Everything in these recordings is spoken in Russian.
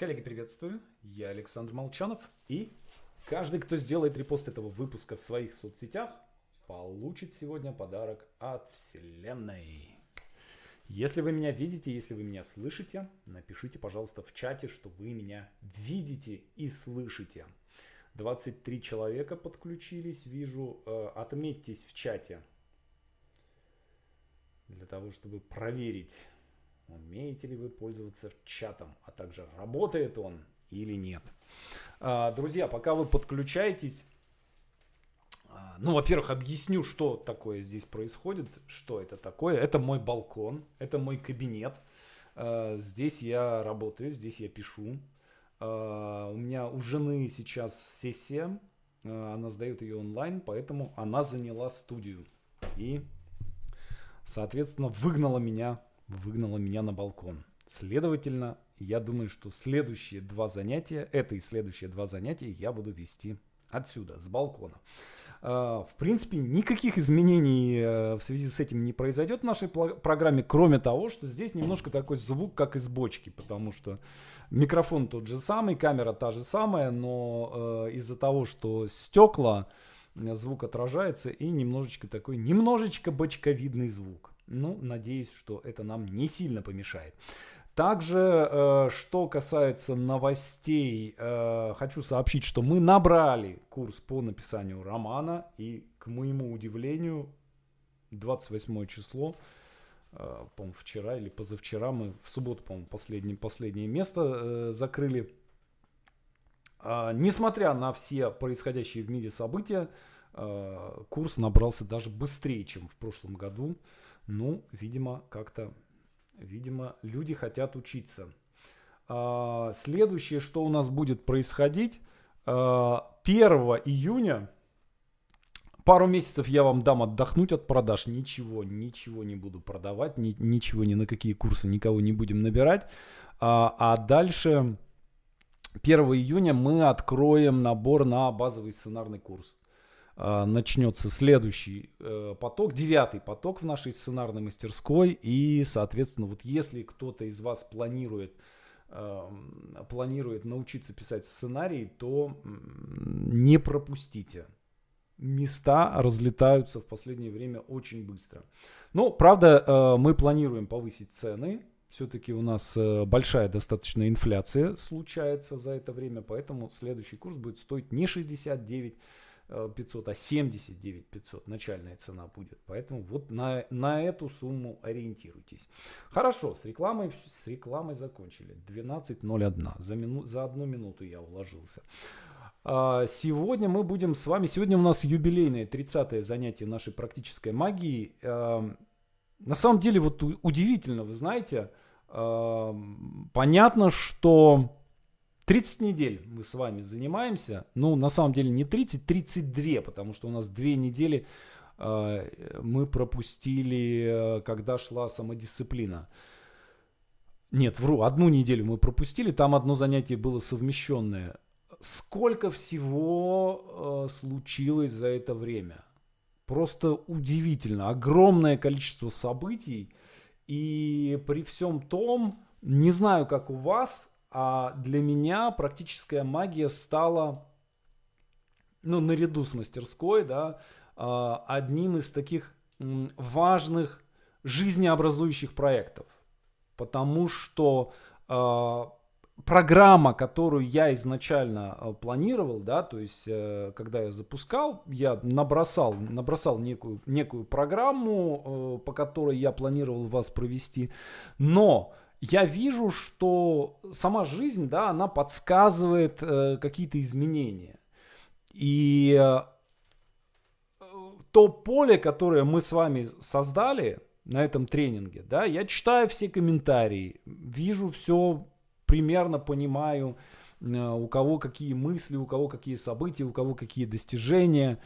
Коллеги, приветствую. Я Александр Молчанов. И каждый, кто сделает репост этого выпуска в своих соцсетях, получит сегодня подарок от Вселенной. Если вы меня видите, если вы меня слышите, напишите, пожалуйста, в чате, что вы меня видите и слышите. 23 человека подключились, вижу. Э, отметьтесь в чате для того, чтобы проверить, Умеете ли вы пользоваться чатом, а также работает он или нет. А, друзья, пока вы подключаетесь, а, ну, во-первых, объясню, что такое здесь происходит, что это такое. Это мой балкон, это мой кабинет. А, здесь я работаю, здесь я пишу. У меня у жены сейчас сессия, она сдает ее онлайн, поэтому она заняла студию. И, соответственно, выгнала меня выгнала меня на балкон. Следовательно, я думаю, что следующие два занятия, это и следующие два занятия я буду вести отсюда, с балкона. А, в принципе, никаких изменений э, в связи с этим не произойдет в нашей программе, кроме того, что здесь немножко такой звук, как из бочки, потому что микрофон тот же самый, камера та же самая, но э, из-за того, что стекла, э, звук отражается и немножечко такой, немножечко бочковидный звук. Ну, надеюсь, что это нам не сильно помешает. Также, э, что касается новостей, э, хочу сообщить, что мы набрали курс по написанию романа, и, к моему удивлению, 28 число, э, по-моему, вчера или позавчера, мы в субботу, по-моему, последнее, последнее место закрыли. А, несмотря на все происходящие в мире события, курс набрался даже быстрее, чем в прошлом году. Ну, видимо, как-то, видимо, люди хотят учиться. А, следующее, что у нас будет происходить, а, 1 июня, пару месяцев я вам дам отдохнуть от продаж, ничего, ничего не буду продавать, ни, ничего, ни на какие курсы никого не будем набирать. А, а дальше 1 июня мы откроем набор на базовый сценарный курс. А, начнется следующий э, поток, девятый поток в нашей сценарной мастерской. И, соответственно, вот если кто-то из вас планирует, эм, планирует научиться писать сценарий, то не пропустите. Места разлетаются в последнее время очень быстро. Но, правда, э, мы планируем повысить цены. Все-таки у нас э, большая достаточно инфляция случается за это время, поэтому следующий курс будет стоить не 69 500, а 79 500 начальная цена будет. Поэтому вот на, на эту сумму ориентируйтесь. Хорошо, с рекламой, с рекламой закончили. 12.01. За, мину, за одну минуту я уложился. А, сегодня мы будем с вами, сегодня у нас юбилейное 30-е занятие нашей практической магии. А, на самом деле вот удивительно, вы знаете, а, понятно, что 30 недель мы с вами занимаемся. Ну, на самом деле не 30, 32, потому что у нас две недели э, мы пропустили, э, когда шла самодисциплина. Нет, вру, одну неделю мы пропустили, там одно занятие было совмещенное. Сколько всего э, случилось за это время? Просто удивительно. Огромное количество событий. И при всем том, не знаю, как у вас, а для меня практическая магия стала, ну, наряду с мастерской, да, а, одним из таких важных жизнеобразующих проектов. Потому что а, программа, которую я изначально а, планировал, да, то есть э, когда я запускал, я набросал, набросал некую, некую программу, э, по которой я планировал вас провести, но я вижу, что сама жизнь, да, она подсказывает э, какие-то изменения. И э, то поле, которое мы с вами создали на этом тренинге, да, я читаю все комментарии, вижу все, примерно понимаю, э, у кого какие мысли, у кого какие события, у кого какие достижения.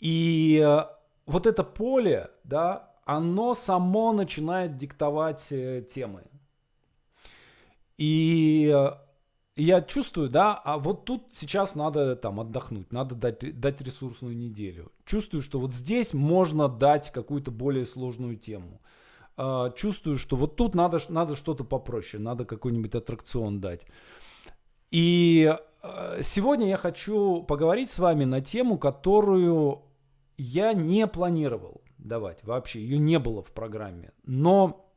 И э, вот это поле, да, оно само начинает диктовать э, темы. И э, я чувствую, да, а вот тут сейчас надо там отдохнуть, надо дать, дать ресурсную неделю. Чувствую, что вот здесь можно дать какую-то более сложную тему. А, чувствую, что вот тут надо, надо что-то попроще, надо какой-нибудь аттракцион дать. И э, сегодня я хочу поговорить с вами на тему, которую я не планировал давать вообще, ее не было в программе, но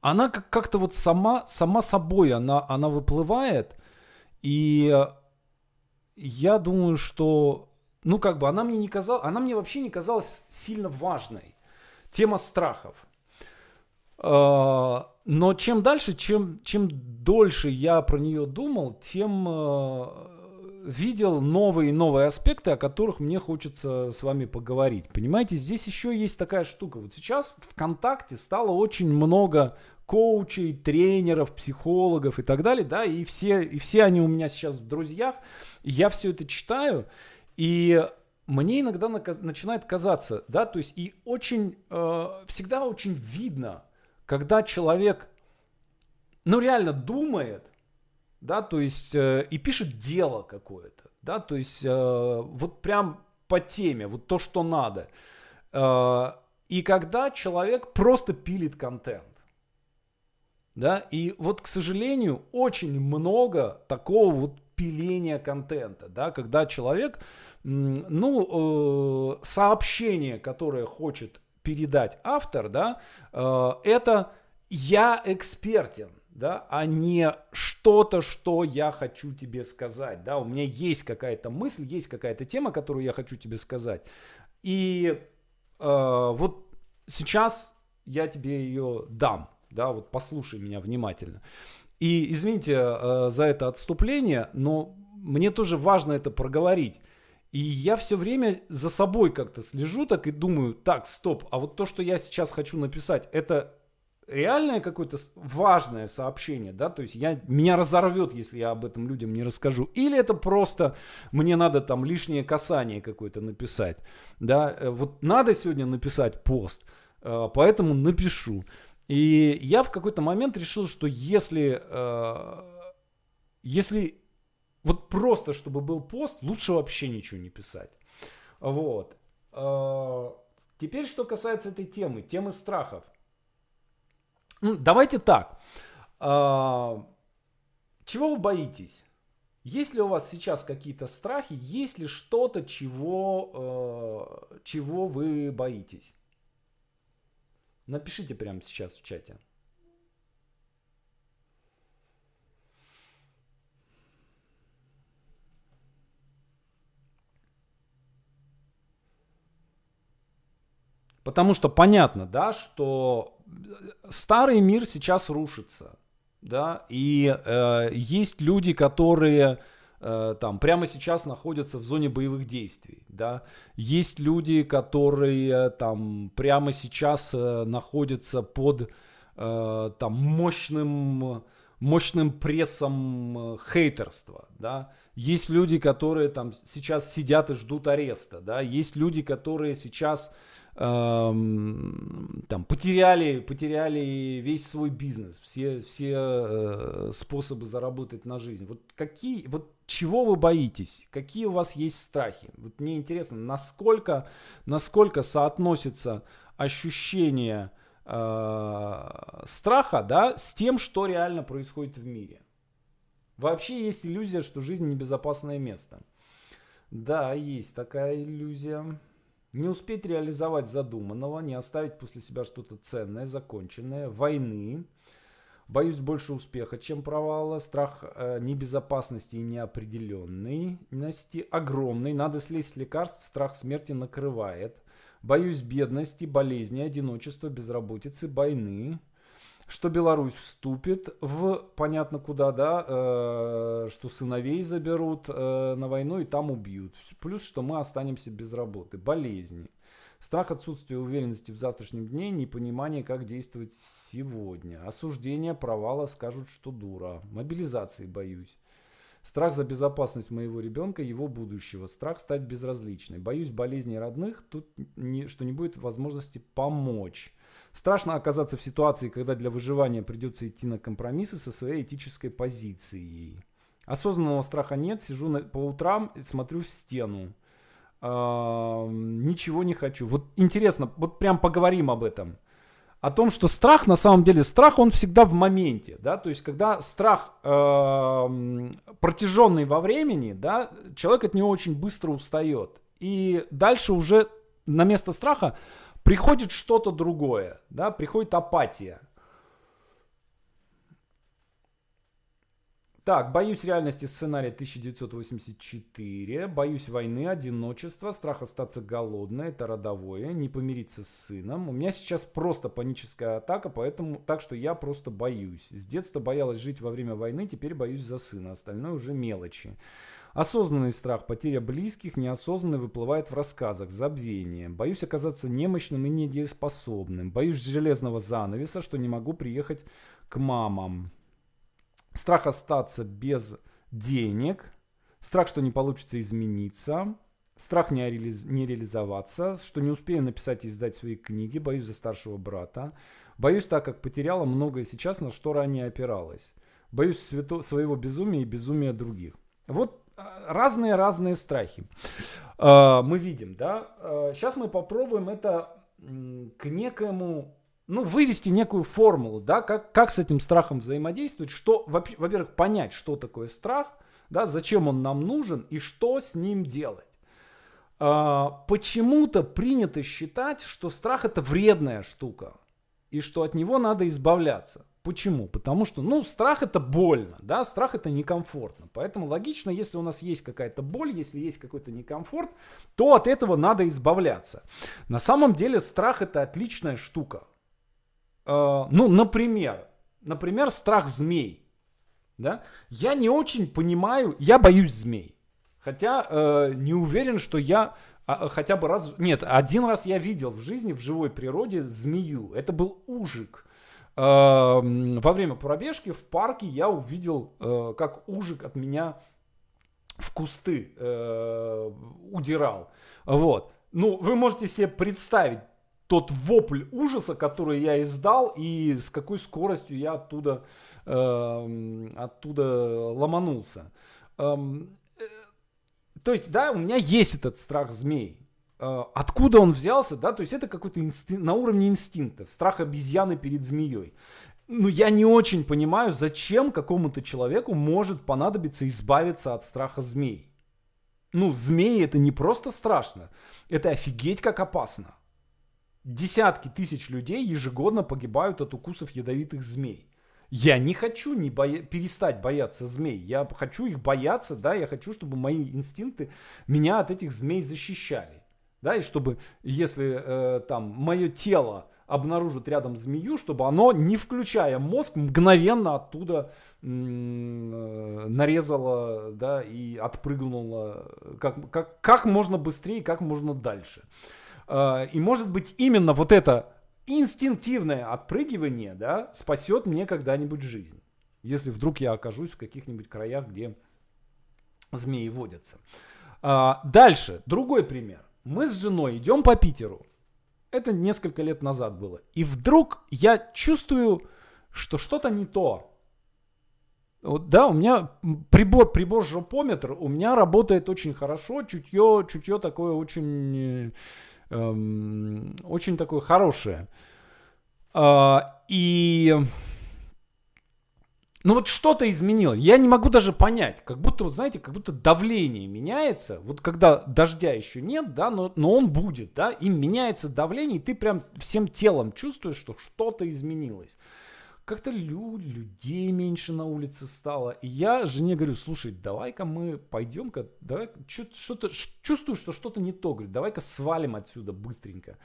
она как- то вот сама, сама собой, она, она выплывает, и я думаю, что, ну как бы, она мне не казалась, она мне вообще не казалась сильно важной. Тема страхов. А, но чем дальше, чем, чем дольше я про нее думал, тем э, видел новые и новые аспекты, о которых мне хочется с вами поговорить. Понимаете, здесь еще есть такая штука. Вот сейчас ВКонтакте стало очень много коучей, тренеров, психологов и так далее, да, и все, и все они у меня сейчас в друзьях. Я все это читаю, и мне иногда начинает казаться, да, то есть и очень, э, всегда очень видно, когда человек, ну, реально думает, да, то есть э, и пишет дело какое-то, да, то есть э, вот прям по теме, вот то, что надо. Э, и когда человек просто пилит контент, да, и вот, к сожалению, очень много такого вот пиления контента, да, когда человек, ну, э, сообщение, которое хочет передать автор, да, э, это я экспертен, да, а не что-то, что я хочу тебе сказать, да, у меня есть какая-то мысль, есть какая-то тема, которую я хочу тебе сказать, и э, вот сейчас я тебе ее дам, да, вот послушай меня внимательно. И извините э, за это отступление, но мне тоже важно это проговорить. И я все время за собой как-то слежу так и думаю, так, стоп, а вот то, что я сейчас хочу написать, это реальное какое-то важное сообщение, да, то есть я, меня разорвет, если я об этом людям не расскажу, или это просто мне надо там лишнее касание какое-то написать, да, э, вот надо сегодня написать пост, э, поэтому напишу. И я в какой-то момент решил, что если, э, если вот просто, чтобы был пост, лучше вообще ничего не писать. Вот. Теперь, что касается этой темы, темы страхов. Ну, давайте так. А, чего вы боитесь? Есть ли у вас сейчас какие-то страхи? Есть ли что-то, чего, э, чего вы боитесь? Напишите прямо сейчас в чате. Потому что понятно, да, что старый мир сейчас рушится, да, и э, есть люди, которые э, там прямо сейчас находятся в зоне боевых действий, да, есть люди, которые там прямо сейчас э, находятся под э, там мощным мощным прессом э, хейтерства, да, есть люди, которые там сейчас сидят и ждут ареста, да, есть люди, которые сейчас эм, там потеряли, потеряли весь свой бизнес, все, все э, способы заработать на жизнь. Вот какие, вот чего вы боитесь? Какие у вас есть страхи? Вот мне интересно, насколько, насколько соотносится ощущение э, страха, да, с тем, что реально происходит в мире. Вообще есть иллюзия, что жизнь небезопасное место. Да, есть такая иллюзия. Не успеть реализовать задуманного, не оставить после себя что-то ценное, законченное, войны. Боюсь больше успеха, чем провала. Страх э, небезопасности и неопределенности огромный. Надо слезть с лекарств, страх смерти накрывает. Боюсь бедности, болезни, одиночества, безработицы, войны что Беларусь вступит в понятно куда, да, э, что сыновей заберут э, на войну и там убьют. Плюс, что мы останемся без работы, болезни. Страх отсутствия уверенности в завтрашнем дне, непонимание, как действовать сегодня. Осуждение, провала, скажут, что дура. Мобилизации боюсь. Страх за безопасность моего ребенка, его будущего. Страх стать безразличной. Боюсь болезней родных, тут не, что не будет возможности помочь. Страшно оказаться в ситуации, когда для выживания придется идти на компромиссы со своей этической позицией. Осознанного страха нет, сижу на, по утрам и смотрю в стену. А, ничего не хочу. Вот интересно, вот прям поговорим об этом. о том, что страх, на самом деле, страх, он всегда в моменте, да, то есть, когда страх э, протяженный во времени, да, человек от него очень быстро устает. И дальше уже на место страха приходит что-то другое, да, приходит апатия. Так, боюсь реальности сценария 1984, боюсь войны, одиночества, страх остаться голодной, это родовое, не помириться с сыном. У меня сейчас просто паническая атака, поэтому так что я просто боюсь. С детства боялась жить во время войны, теперь боюсь за сына, остальное уже мелочи. Осознанный страх, потеря близких, неосознанный выплывает в рассказах, забвение. Боюсь оказаться немощным и недееспособным. Боюсь железного занавеса, что не могу приехать к мамам. Страх остаться без денег. Страх, что не получится измениться. Страх не, реализ... не реализоваться, что не успею написать и издать свои книги, боюсь за старшего брата. Боюсь, так как потеряла многое сейчас, на что ранее опиралась. Боюсь свято... своего безумия и безумия других. Вот разные-разные страхи э, мы видим, да. Сейчас э, мы попробуем это к некоему, ну, вывести некую формулу, да, как, как с этим страхом взаимодействовать, что, во-первых, понять, что такое страх, да, зачем он нам нужен и что с ним делать. Э, почему-то принято считать, что страх это вредная штука и что от него надо избавляться. Почему? Потому что, ну, страх это больно, да, страх это некомфортно. Поэтому логично, если у нас есть какая-то боль, если есть какой-то некомфорт, то от этого надо избавляться. На самом деле страх это отличная штука. Э, ну, например, например, страх змей. Да? Я не очень понимаю, я боюсь змей. Хотя э, не уверен, что я а, хотя бы раз... Нет, один раз я видел в жизни, в живой природе змею. Это был ужик. Эм, во время пробежки в парке я увидел, э, как ужик от меня в кусты э, удирал. Вот. Ну, вы можете себе представить тот вопль ужаса, который я издал, и с какой скоростью я оттуда, э, оттуда ломанулся. Эм, э, то есть, да, у меня есть этот страх змей. Э, откуда он взялся, да, то есть это какой-то инстинкт, на уровне инстинктов, страх обезьяны перед змеей. Ну, я не очень понимаю, зачем какому-то человеку может понадобиться избавиться от страха змей. Ну, змеи это не просто страшно, это офигеть как опасно. Десятки тысяч людей ежегодно погибают от укусов ядовитых змей. Я не хочу не боя... перестать бояться змей. Я хочу их бояться, да, я хочу, чтобы мои инстинкты меня от этих змей защищали да, и чтобы, если э, там мое тело обнаружит рядом змею, чтобы оно, не включая мозг, мгновенно оттуда э, нарезало, да, и отпрыгнуло как, как, как можно быстрее, как можно дальше. Э, и может быть именно вот это инстинктивное отпрыгивание, да, спасет мне когда-нибудь жизнь. Если вдруг я окажусь в каких-нибудь краях, где змеи водятся. А, дальше, другой пример мы с женой идем по Питеру. Это несколько лет назад было. И вдруг я чувствую, что что-то не то. Вот, да, у меня прибор, прибор жопометр у меня работает очень хорошо, чутье, чутье такое очень, эм, очень такое хорошее. А, и ну вот что-то изменилось. Я не могу даже понять. Как будто, вот знаете, как будто давление меняется. Вот когда дождя еще нет, да, но, но он будет, да, и меняется давление, и ты прям всем телом чувствуешь, что что-то изменилось. Как-то лю- людей меньше на улице стало. И я жене говорю, слушай, давай-ка мы пойдем-ка, давай, что-то, чувствую, что что-то не то. Говорю, давай-ка свалим отсюда быстренько.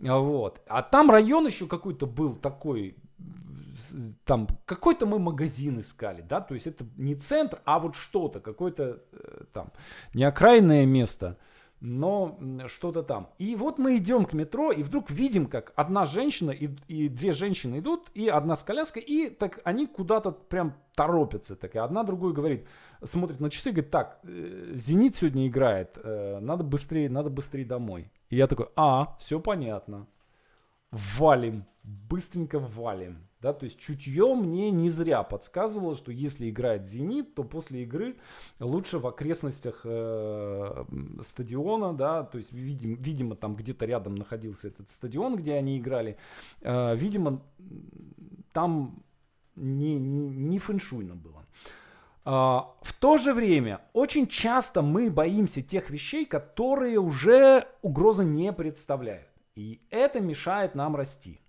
Вот. А там район еще какой-то был такой, там какой-то мы магазин искали, да, то есть это не центр, а вот что-то, какое-то э, там не окраинное место, но что-то там. И вот мы идем к метро, и вдруг видим, как одна женщина и, и две женщины идут, и одна с коляской, и так они куда-то прям торопятся. Так, и одна другую говорит, смотрит на часы, говорит, так, э, Зенит сегодня играет, э, надо быстрее, надо быстрее домой. И я такой, а, все понятно. Валим, быстренько валим. Да, то есть чутье мне не зря подсказывало, что если играет «Зенит», то после игры лучше в окрестностях э, стадиона, да, то есть, видим, видимо, там где-то рядом находился этот стадион, где они играли, э, видимо, там не, не, фэншуйно было. А, в то же время очень часто мы боимся тех вещей, которые уже угрозы не представляют. И это мешает нам расти.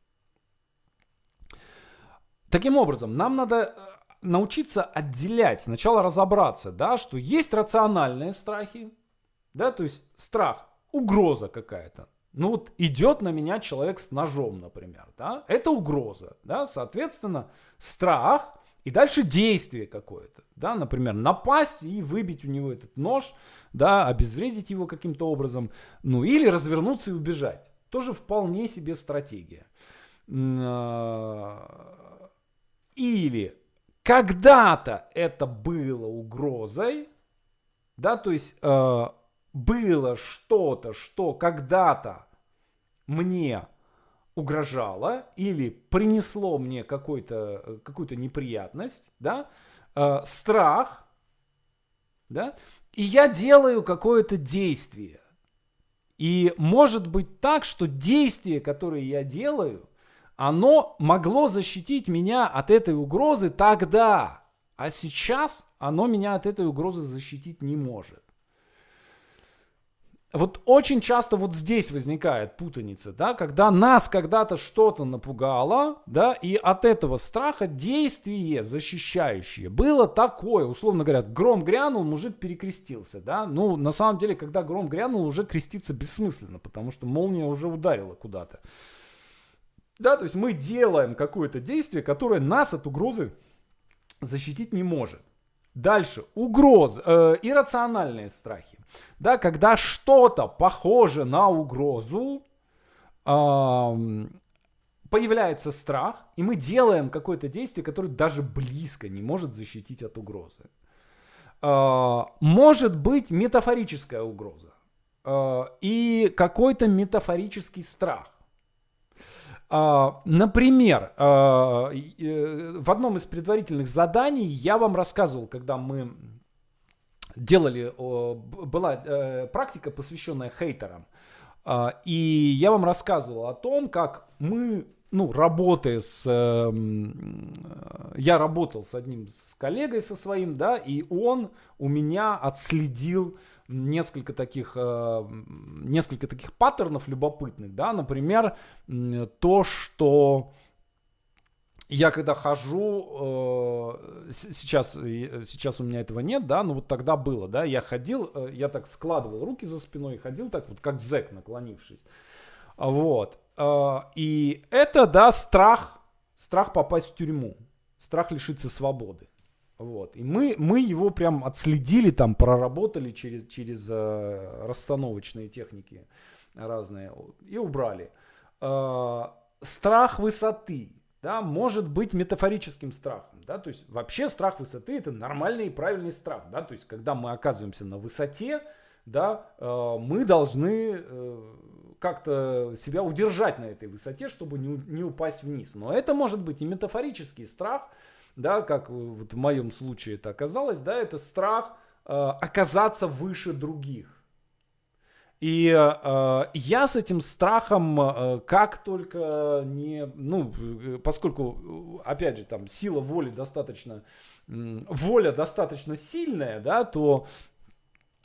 Таким образом, нам надо э, научиться отделять, сначала разобраться, да, что есть рациональные страхи, да, то есть страх, угроза какая-то. Ну вот идет на меня человек с ножом, например, да, это угроза, да, соответственно, страх и дальше действие какое-то, да, например, напасть и выбить у него этот нож, да, обезвредить его каким-то образом, ну или развернуться и убежать. Тоже вполне себе стратегия. Или когда-то это было угрозой, да, то есть э, было что-то, что когда-то мне угрожало или принесло мне какую-то какую неприятность, да, э, страх, да, и я делаю какое-то действие. И может быть так, что действие, которое я делаю, оно могло защитить меня от этой угрозы тогда, а сейчас оно меня от этой угрозы защитить не может. Вот очень часто вот здесь возникает путаница, да, когда нас когда-то что-то напугало, да, и от этого страха действие защищающее было такое, условно говоря, гром грянул, мужик перекрестился, да, ну, на самом деле, когда гром грянул, уже креститься бессмысленно, потому что молния уже ударила куда-то. Да, то есть мы делаем какое-то действие, которое нас от угрозы защитить не может. Дальше, угрозы, э, иррациональные страхи. Да, когда что-то похоже на угрозу, э, появляется страх, и мы делаем какое-то действие, которое даже близко не может защитить от угрозы. Э, может быть метафорическая угроза э, и какой-то метафорический страх. А, например, а, э, в одном из предварительных заданий я вам рассказывал, когда мы делали, была э, практика, посвященная хейтерам. А, и я вам рассказывал о том, как мы, ну, работая с... Эм, я работал с одним с коллегой со своим, да, и он у меня отследил несколько таких, э, несколько таких паттернов любопытных, да, например, то, что я когда хожу, э, сейчас, сейчас у меня этого нет, да, но вот тогда было, да, я ходил, э, я так складывал руки за спиной и ходил так вот, как зэк, наклонившись. Вот. И это, да, страх, страх попасть в тюрьму, страх лишиться свободы. Вот. И мы, мы его прям отследили, там, проработали через, через э, расстановочные техники разные и убрали. Э, страх высоты, да, может быть метафорическим страхом, да, то есть вообще страх высоты это нормальный и правильный страх, да, то есть когда мы оказываемся на высоте, да, э, мы должны э, как-то себя удержать на этой высоте, чтобы не, не упасть вниз. Но это может быть и метафорический страх, да, как вот в моем случае это оказалось, да, это страх э, оказаться выше других. И э, я с этим страхом э, как только не, ну, поскольку, опять же, там сила воли достаточно, э, воля достаточно сильная, да, то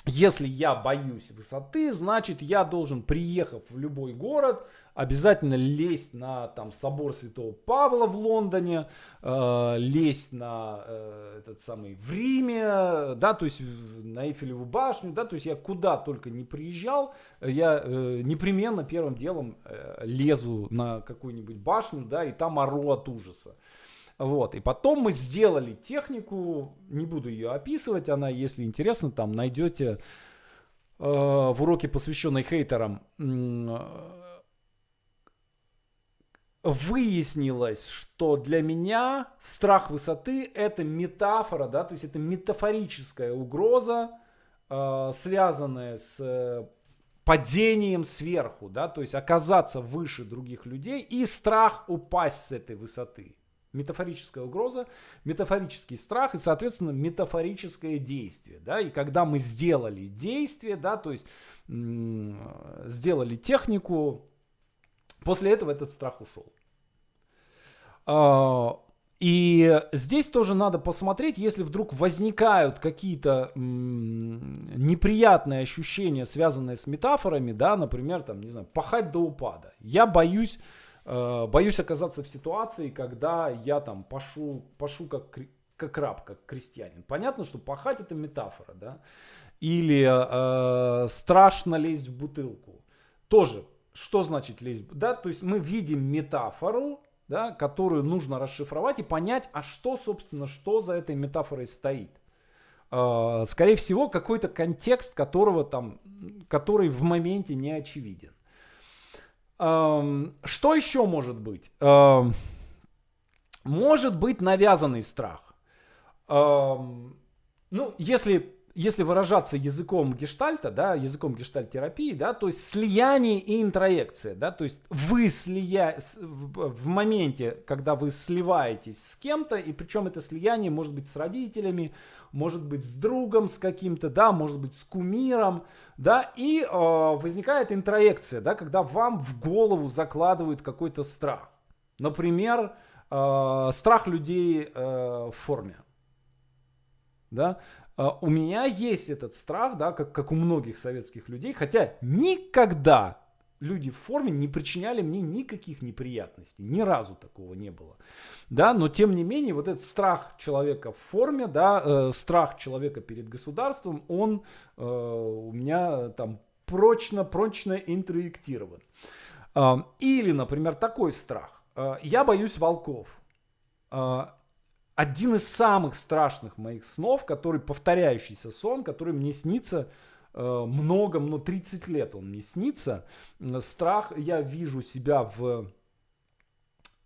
если я боюсь высоты, значит я должен, приехав в любой город, обязательно лезть на там собор Святого Павла в Лондоне, э, лезть на э, этот самый в Риме, да, то есть на Эйфелеву башню, да, то есть я куда только не приезжал, я э, непременно первым делом э, лезу на какую-нибудь башню, да, и там ору от ужаса. Вот. И потом мы сделали технику, не буду ее описывать, она, если интересно, там найдете э, в уроке, посвященной хейтерам, э, выяснилось, что для меня страх высоты это метафора, да, то есть это метафорическая угроза, э, связанная с э, падением сверху, да, то есть оказаться выше других людей и страх упасть с этой высоты. Метафорическая угроза, метафорический страх и, соответственно, метафорическое действие. Да? И когда мы сделали действие, да, то есть сделали технику, после этого этот страх ушел. А, и здесь тоже надо посмотреть, если вдруг возникают какие-то неприятные ощущения, связанные с метафорами, да, например, там, не знаю, пахать до упада. Я боюсь, боюсь оказаться в ситуации, когда я там пашу, пашу как, как раб, как крестьянин. Понятно, что пахать это метафора, да. Или э, страшно лезть в бутылку. Тоже, что значит лезть? Да, то есть мы видим метафору, да, которую нужно расшифровать и понять, а что, собственно, что за этой метафорой стоит. А, скорее всего, какой-то контекст, которого там, который в моменте не очевиден. Что еще может быть? Может быть навязанный страх. Ну, если если выражаться языком гештальта, да, языком гештальтерапии, да, то есть слияние и интроекция, да, то есть вы слия... в моменте, когда вы сливаетесь с кем-то, и причем это слияние может быть с родителями, может быть с другом с каким-то, да, может быть с кумиром, да, и э, возникает интроекция, да, когда вам в голову закладывают какой-то страх. Например, э, страх людей э, в форме. Да? А, у меня есть этот страх, да, как, как у многих советских людей, хотя никогда люди в форме не причиняли мне никаких неприятностей, ни разу такого не было, да, но тем не менее вот этот страх человека в форме, да, э, страх человека перед государством, он э, у меня там прочно, прочно интроектирован. Э, или, например, такой страх. Э, я боюсь волков. Э, один из самых страшных моих снов, который повторяющийся сон, который мне снится э, много, но 30 лет он мне снится. Страх, я вижу себя в,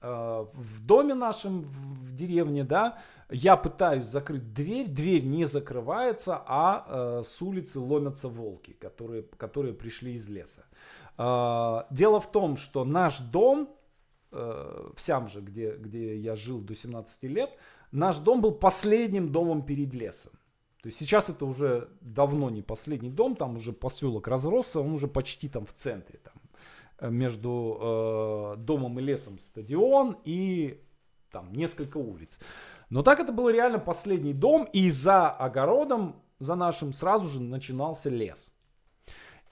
э, в доме нашем, в деревне, да, я пытаюсь закрыть дверь, дверь не закрывается, а э, с улицы ломятся волки, которые, которые пришли из леса. Дело в том, что наш дом, в Сямже, где, где я жил до 17 лет, наш дом был последним домом перед лесом. То есть сейчас это уже давно не последний дом, там уже поселок разросся, он уже почти там в центре. Там, э, между э, домом и лесом стадион и там несколько улиц. Но так это был реально последний дом, и за огородом, за нашим, сразу же начинался лес.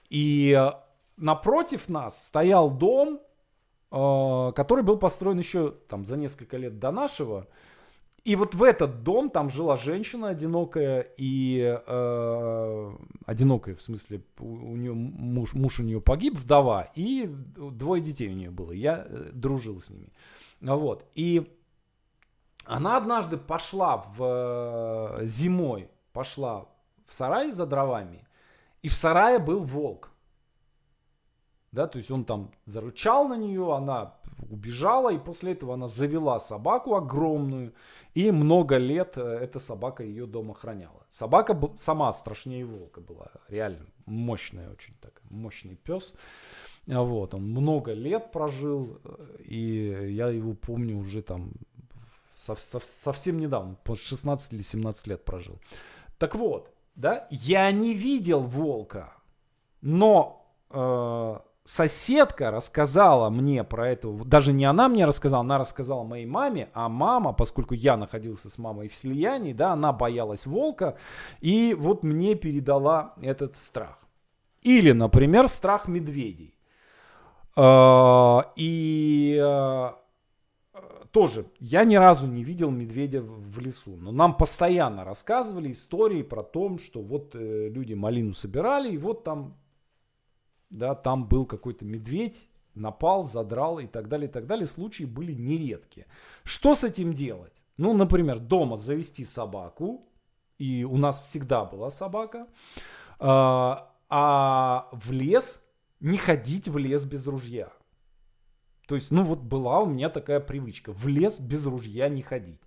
И э, напротив нас стоял дом, э, который был построен еще там за несколько лет до нашего. И вот в этот дом там жила женщина одинокая и э, одинокая в смысле у, нее муж муж у нее погиб вдова и двое детей у нее было. Я э, дружил с ними. Вот и она однажды пошла в э, зимой пошла в сарай за дровами и в сарае был волк. Да, то есть он там зарычал на нее, она убежала, и после этого она завела собаку огромную, и много лет э, эта собака ее дома охраняла. Собака сама страшнее волка была, реально мощная очень такая, мощный пес. А вот, он много лет прожил, э, и я его помню уже там сов, сов, совсем недавно, по 16 или 17 лет прожил. Так вот, да, я не видел волка, но э, соседка рассказала мне про это, даже не она мне рассказала, она рассказала моей маме, а мама, поскольку я находился с мамой в слиянии, да, она боялась волка, и вот мне передала этот страх. Или, например, страх медведей. А, и а, тоже, я ни разу не видел медведя в лесу, но нам постоянно рассказывали истории про то, что вот э, люди малину собирали, и вот там да, там был какой-то медведь, напал, задрал и так далее, и так далее. Случаи были нередки. Что с этим делать? Ну, например, дома завести собаку, и у нас всегда была собака, а, а в лес не ходить в лес без ружья. То есть, ну вот была у меня такая привычка, в лес без ружья не ходить.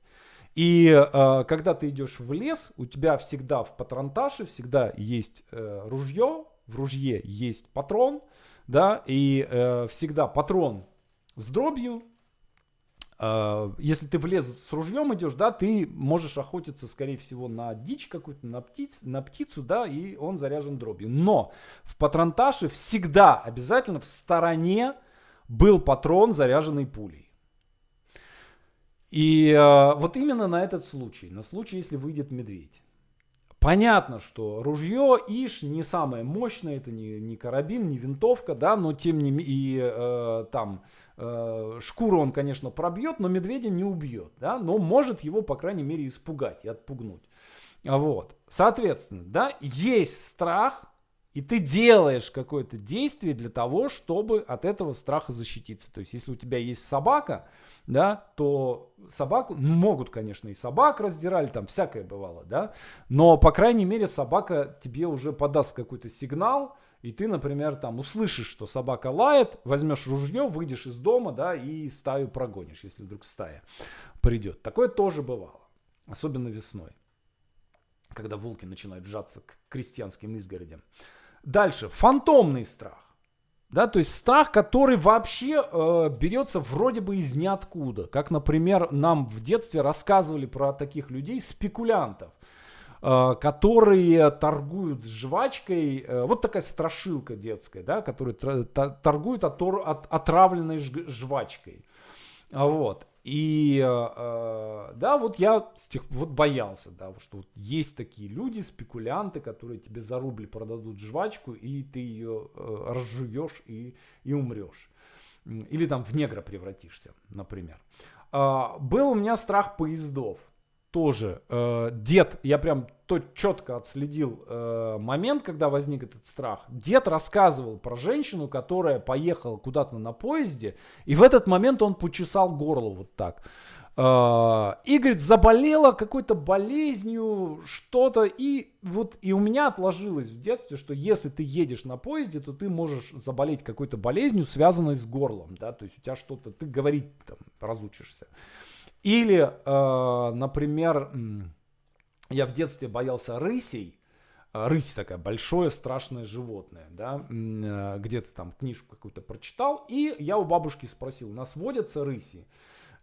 И э, когда ты идешь в лес, у тебя всегда в патронташе всегда есть э, ружье, в ружье есть патрон, да, и э, всегда патрон с дробью, э, если ты в лес с ружьем идешь, да, ты можешь охотиться, скорее всего, на дичь какую-то, на, птиц, на птицу, да, и он заряжен дробью. Но в патронташе всегда обязательно в стороне был патрон, заряженный пулей. И э, вот именно на этот случай, на случай, если выйдет медведь. Понятно, что ружье Иш не самое мощное, это не, не карабин, не винтовка, да, но тем не менее, и э, там э, шкуру он, конечно, пробьет, но медведя не убьет, да, но может его, по крайней мере, испугать и отпугнуть. Вот, соответственно, да, есть страх, и ты делаешь какое-то действие для того, чтобы от этого страха защититься. То есть, если у тебя есть собака, да, то собаку, ну, могут, конечно, и собак раздирали, там всякое бывало, да, но, по крайней мере, собака тебе уже подаст какой-то сигнал, и ты, например, там услышишь, что собака лает, возьмешь ружье, выйдешь из дома, да, и стаю прогонишь, если вдруг стая придет. Такое тоже бывало, особенно весной, когда волки начинают сжаться к крестьянским изгородям. Дальше, фантомный страх. Да, то есть страх, который вообще э, берется вроде бы из ниоткуда. Как, например, нам в детстве рассказывали про таких людей, спекулянтов, э, которые торгуют жвачкой. Э, вот такая страшилка детская, да, которые торгуют отор, от, отравленной жвачкой. Вот. И э, э, да, вот я с тех, вот боялся, да, что вот есть такие люди, спекулянты, которые тебе за рубль продадут жвачку, и ты ее э, разжуешь и, и умрешь. Или там в негра превратишься, например. Э, был у меня страх поездов тоже э, дед, я прям то четко отследил э, момент, когда возник этот страх. Дед рассказывал про женщину, которая поехала куда-то на поезде, и в этот момент он почесал горло вот так. Э, и говорит, заболела какой-то болезнью, что-то, и вот и у меня отложилось в детстве, что если ты едешь на поезде, то ты можешь заболеть какой-то болезнью, связанной с горлом, да, то есть у тебя что-то, ты говорить там разучишься. Или, э, например, я в детстве боялся рысей. Э, рысь такая большое страшное животное, да, э, где-то там книжку какую-то прочитал, и я у бабушки спросил, у нас водятся рыси?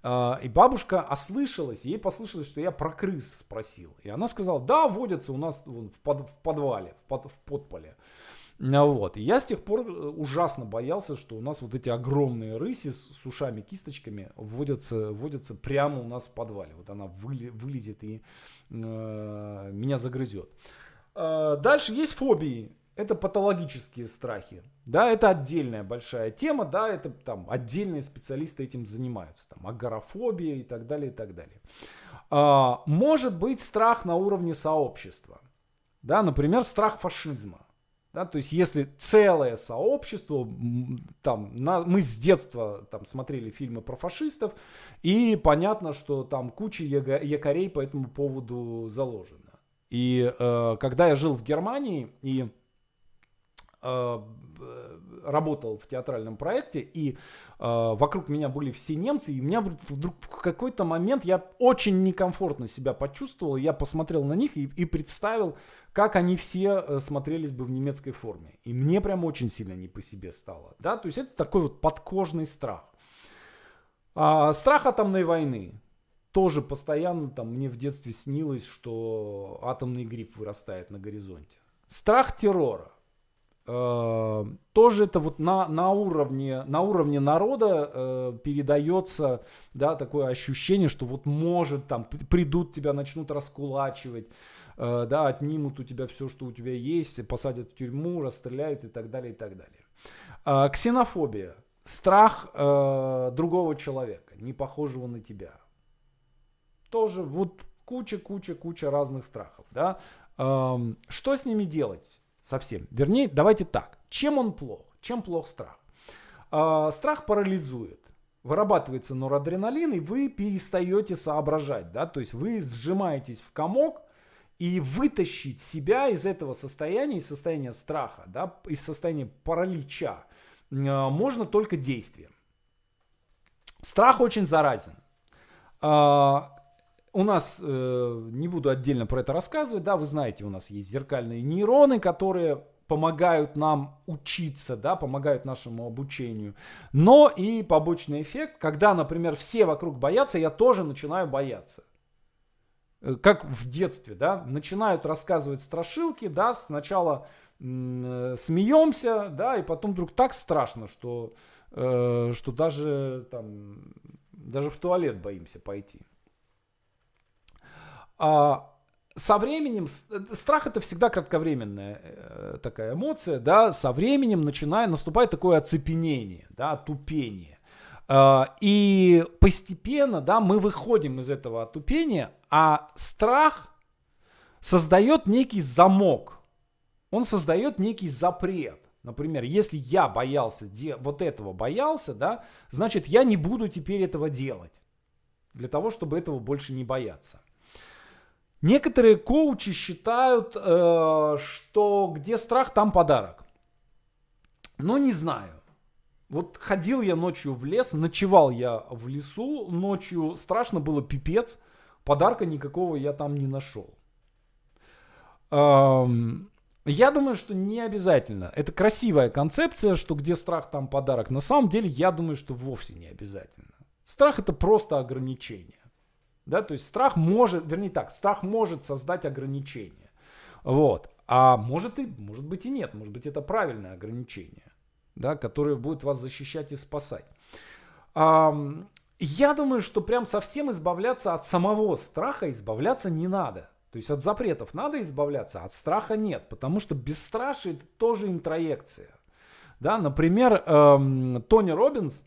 И бабушка ослышалась, ей послышалось, что я про крыс спросил. И она сказала, да, водятся у нас в, под, в подвале, в, под, в подполе. Вот. И я с тех пор э, ужасно боялся, что у нас вот эти огромные рыси с ушами, кисточками вводятся, вводятся прямо у нас в подвале. Вот она вылезет и э, меня загрызет. Э, дальше есть фобии. Это патологические страхи. Да, это отдельная большая тема, да, это там отдельные специалисты этим занимаются. Там агорафобия и так далее, и так далее. Э, может быть страх на уровне сообщества. Да, например, страх фашизма. Да, то есть если целое сообщество, там, на, мы с детства там, смотрели фильмы про фашистов, и понятно, что там куча якорей по этому поводу заложено. И э, когда я жил в Германии и э, работал в театральном проекте, и э, вокруг меня были все немцы, и у меня вдруг в какой-то момент я очень некомфортно себя почувствовал, я посмотрел на них и, и представил, как они все э, смотрелись бы в немецкой форме. И мне прям очень сильно не по себе стало. Да? То есть это такой вот подкожный страх. А, страх атомной войны. Тоже постоянно там мне в детстве снилось, что атомный гриб вырастает на горизонте. Страх террора. Э, тоже это вот на, на, уровне, на уровне народа э, передается да, такое ощущение, что вот может там придут тебя, начнут раскулачивать, Э, да, отнимут у тебя все, что у тебя есть, посадят в тюрьму, расстреляют и так далее, и так далее. А, ксенофобия. Страх э, другого человека, не похожего на тебя. Тоже вот куча, куча, куча разных страхов. Да? Эм, что с ними делать совсем? Вернее, давайте так. Чем он плох? Чем плох страх? Э, страх парализует вырабатывается норадреналин, и вы перестаете соображать, да, то есть вы сжимаетесь в комок, и вытащить себя из этого состояния, из состояния страха, да, из состояния паралича, э, можно только действием. Страх очень заразен. А, у нас, э, не буду отдельно про это рассказывать, да, вы знаете, у нас есть зеркальные нейроны, которые помогают нам учиться, да, помогают нашему обучению. Но и побочный эффект, когда, например, все вокруг боятся, я тоже начинаю бояться. Э, как в детстве, да, начинают рассказывать страшилки, да, сначала э, смеемся, да, и потом вдруг так страшно, что, э, что даже там, даже в туалет боимся пойти. А со временем, э, страх это всегда кратковременная э, такая эмоция, да, со временем начинает, наступает такое оцепенение, да, тупение. Э, и постепенно, да, мы выходим из этого отупения, а страх создает некий замок, он создает некий запрет. Например, если я боялся, вот этого боялся, да, значит я не буду теперь этого делать. Для того, чтобы этого больше не бояться. Некоторые коучи считают, э, что где страх, там подарок. Но не знаю. Вот ходил я ночью в лес, ночевал я в лесу, ночью страшно было пипец, подарка никакого я там не нашел. Я думаю, что не обязательно. Это красивая концепция, что где страх, там подарок. На самом деле, я думаю, что вовсе не обязательно. Страх это просто ограничение. Да, то есть страх может, вернее так, страх может создать ограничения. Вот. А может, и, может быть и нет. Может быть это правильное ограничение, да, которое будет вас защищать и спасать. А, я думаю, что прям совсем избавляться от самого страха избавляться не надо. То есть от запретов надо избавляться, от страха нет. Потому что бесстрашие это тоже интроекция. Да, например, эм, Тони Робинс,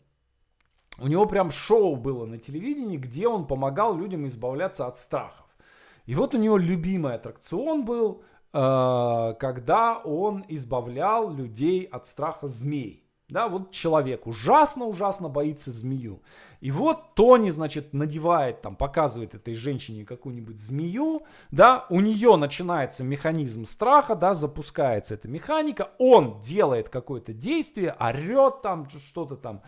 у него прям шоу было на телевидении, где он помогал людям избавляться от страхов. И вот у него любимый аттракцион был, э, когда он избавлял людей от страха змей. Да, вот человек ужасно-ужасно боится змею. И вот Тони, значит, надевает, там, показывает этой женщине какую-нибудь змею, да, у нее начинается механизм страха, да, запускается эта механика, он делает какое-то действие, орет там, что-то там,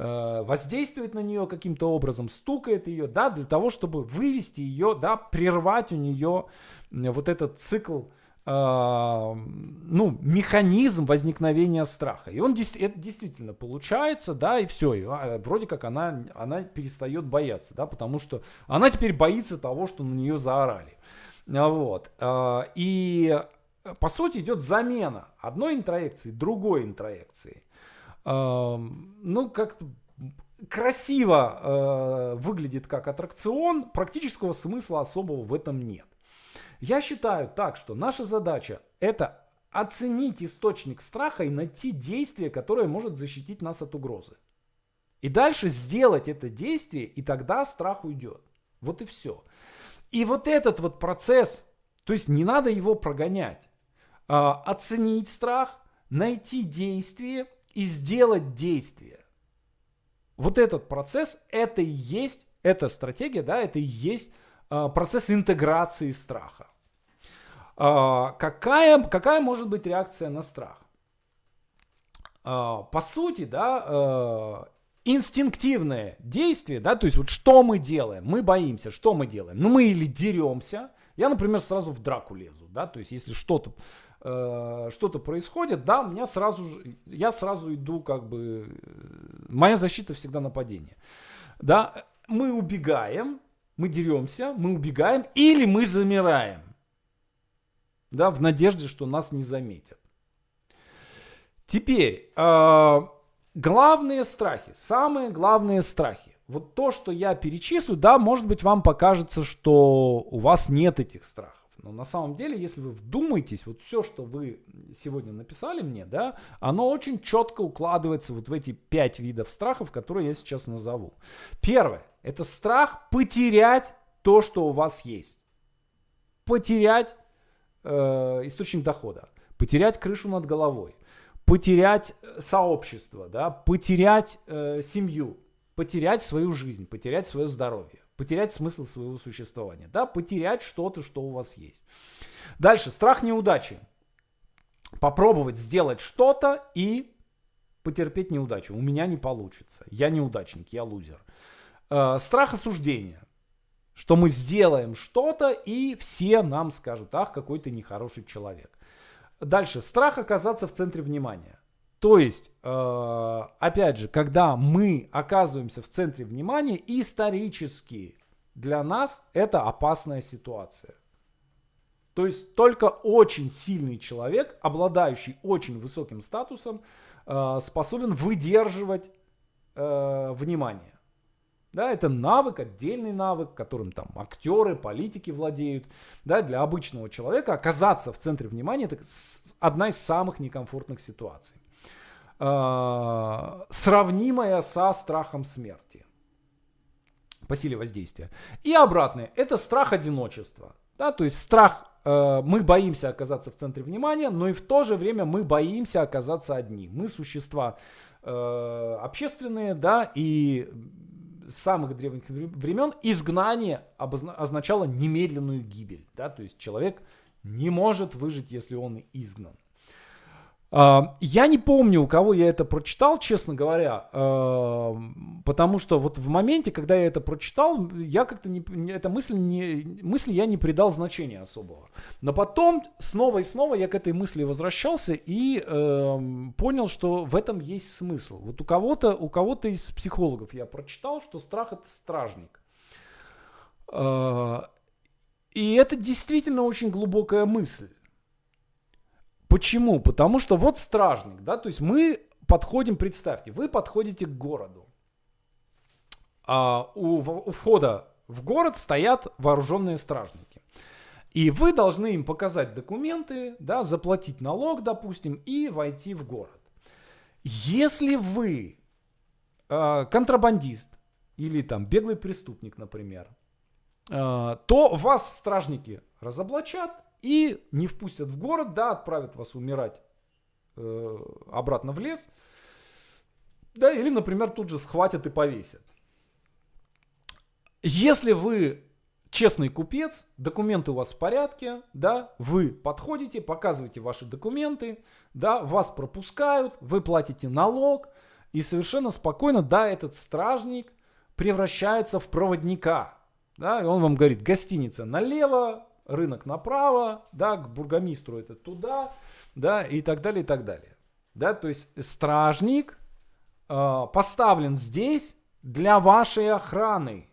Э, воздействует на нее каким-то образом, стукает ее, да, для того, чтобы вывести ее, да, прервать у нее вот этот цикл, э, ну, механизм возникновения страха. И он это действительно получается, да, и все, и, а, вроде как она, она перестает бояться, да, потому что она теперь боится того, что на нее заорали. Вот. Э, и по сути идет замена одной интроекции другой интроекцией ну, как красиво э, выглядит как аттракцион, практического смысла особого в этом нет. Я считаю так, что наша задача это оценить источник страха и найти действие, которое может защитить нас от угрозы. И дальше сделать это действие, и тогда страх уйдет. Вот и все. И вот этот вот процесс, то есть не надо его прогонять. А, оценить страх, найти действие – и сделать действие. Вот этот процесс, это и есть, эта стратегия, да, это и есть э, процесс интеграции страха. Э, какая, какая может быть реакция на страх? Э, по сути, да, инстинктивное действие, да, то есть вот что мы делаем? Мы боимся, что мы делаем? Ну, мы или деремся, я, например, сразу в драку лезу, да, то есть если что-то э, что-то происходит, да, у меня сразу же, я сразу иду как бы, моя защита всегда нападение. Да, мы убегаем, мы деремся, мы убегаем или мы замираем. Да, в надежде, что нас не заметят. Теперь, э, главные страхи, самые главные страхи. Вот то, что я перечислю, да, может быть, вам покажется, что у вас нет этих страхов. Но на самом деле, если вы вдумаетесь, вот все, что вы сегодня написали мне, да, оно очень четко укладывается вот в эти пять видов страхов, которые я сейчас назову. Первое – это страх потерять то, что у вас есть. Потерять э, источник дохода, потерять крышу над головой, потерять э, сообщество, да, потерять э, семью, потерять свою жизнь, потерять свое здоровье потерять смысл своего существования, да, потерять что-то, что у вас есть. Дальше, страх неудачи. Попробовать сделать что-то и потерпеть неудачу. У меня не получится. Я неудачник, я лузер. Э, страх осуждения. Что мы сделаем что-то, и все нам скажут, ах, какой ты нехороший человек. Дальше. Страх оказаться в центре внимания. То есть, э, опять же, когда мы оказываемся в центре внимания, исторически для нас это опасная ситуация. То есть только очень сильный человек, обладающий очень высоким статусом, э, способен выдерживать э, внимание. Да, это навык, отдельный навык, которым там актеры, политики владеют. Да, для обычного человека оказаться в центре внимания это одна из самых некомфортных ситуаций. Э, сравнимая со страхом смерти по силе воздействия. И обратное, это страх одиночества. Да, то есть страх, э, мы боимся оказаться в центре внимания, но и в то же время мы боимся оказаться одни. Мы существа э, общественные, да, и с самых древних времен изгнание означало немедленную гибель. Да, то есть человек не может выжить, если он изгнан. А, я не помню, у кого я это прочитал, честно говоря, а, потому что вот в моменте, когда я это прочитал, я как-то не, эта мысль, не, мысли я не придал значения особого. Но потом снова и снова я к этой мысли возвращался и э, понял, что в этом есть смысл. Вот у кого-то, у кого-то из психологов я прочитал, что страх это стражник. Э, и это действительно очень глубокая мысль. Почему? Потому что вот стражник, да, то есть мы подходим, представьте, вы подходите к городу. А у, у входа в город стоят вооруженные стражники. И вы должны им показать документы, да, заплатить налог, допустим, и войти в город. Если вы э, контрабандист или там беглый преступник, например, э, то вас стражники разоблачат и не впустят в город, да, отправят вас умирать э, обратно в лес, да, или, например, тут же схватят и повесят. Если вы честный купец, документы у вас в порядке, да, вы подходите, показываете ваши документы, да, вас пропускают, вы платите налог, и совершенно спокойно, да, этот стражник превращается в проводника, да, и он вам говорит, гостиница налево, рынок направо, да, к бургомистру это туда, да, и так далее, и так далее. Да, то есть стражник э, поставлен здесь для вашей охраны,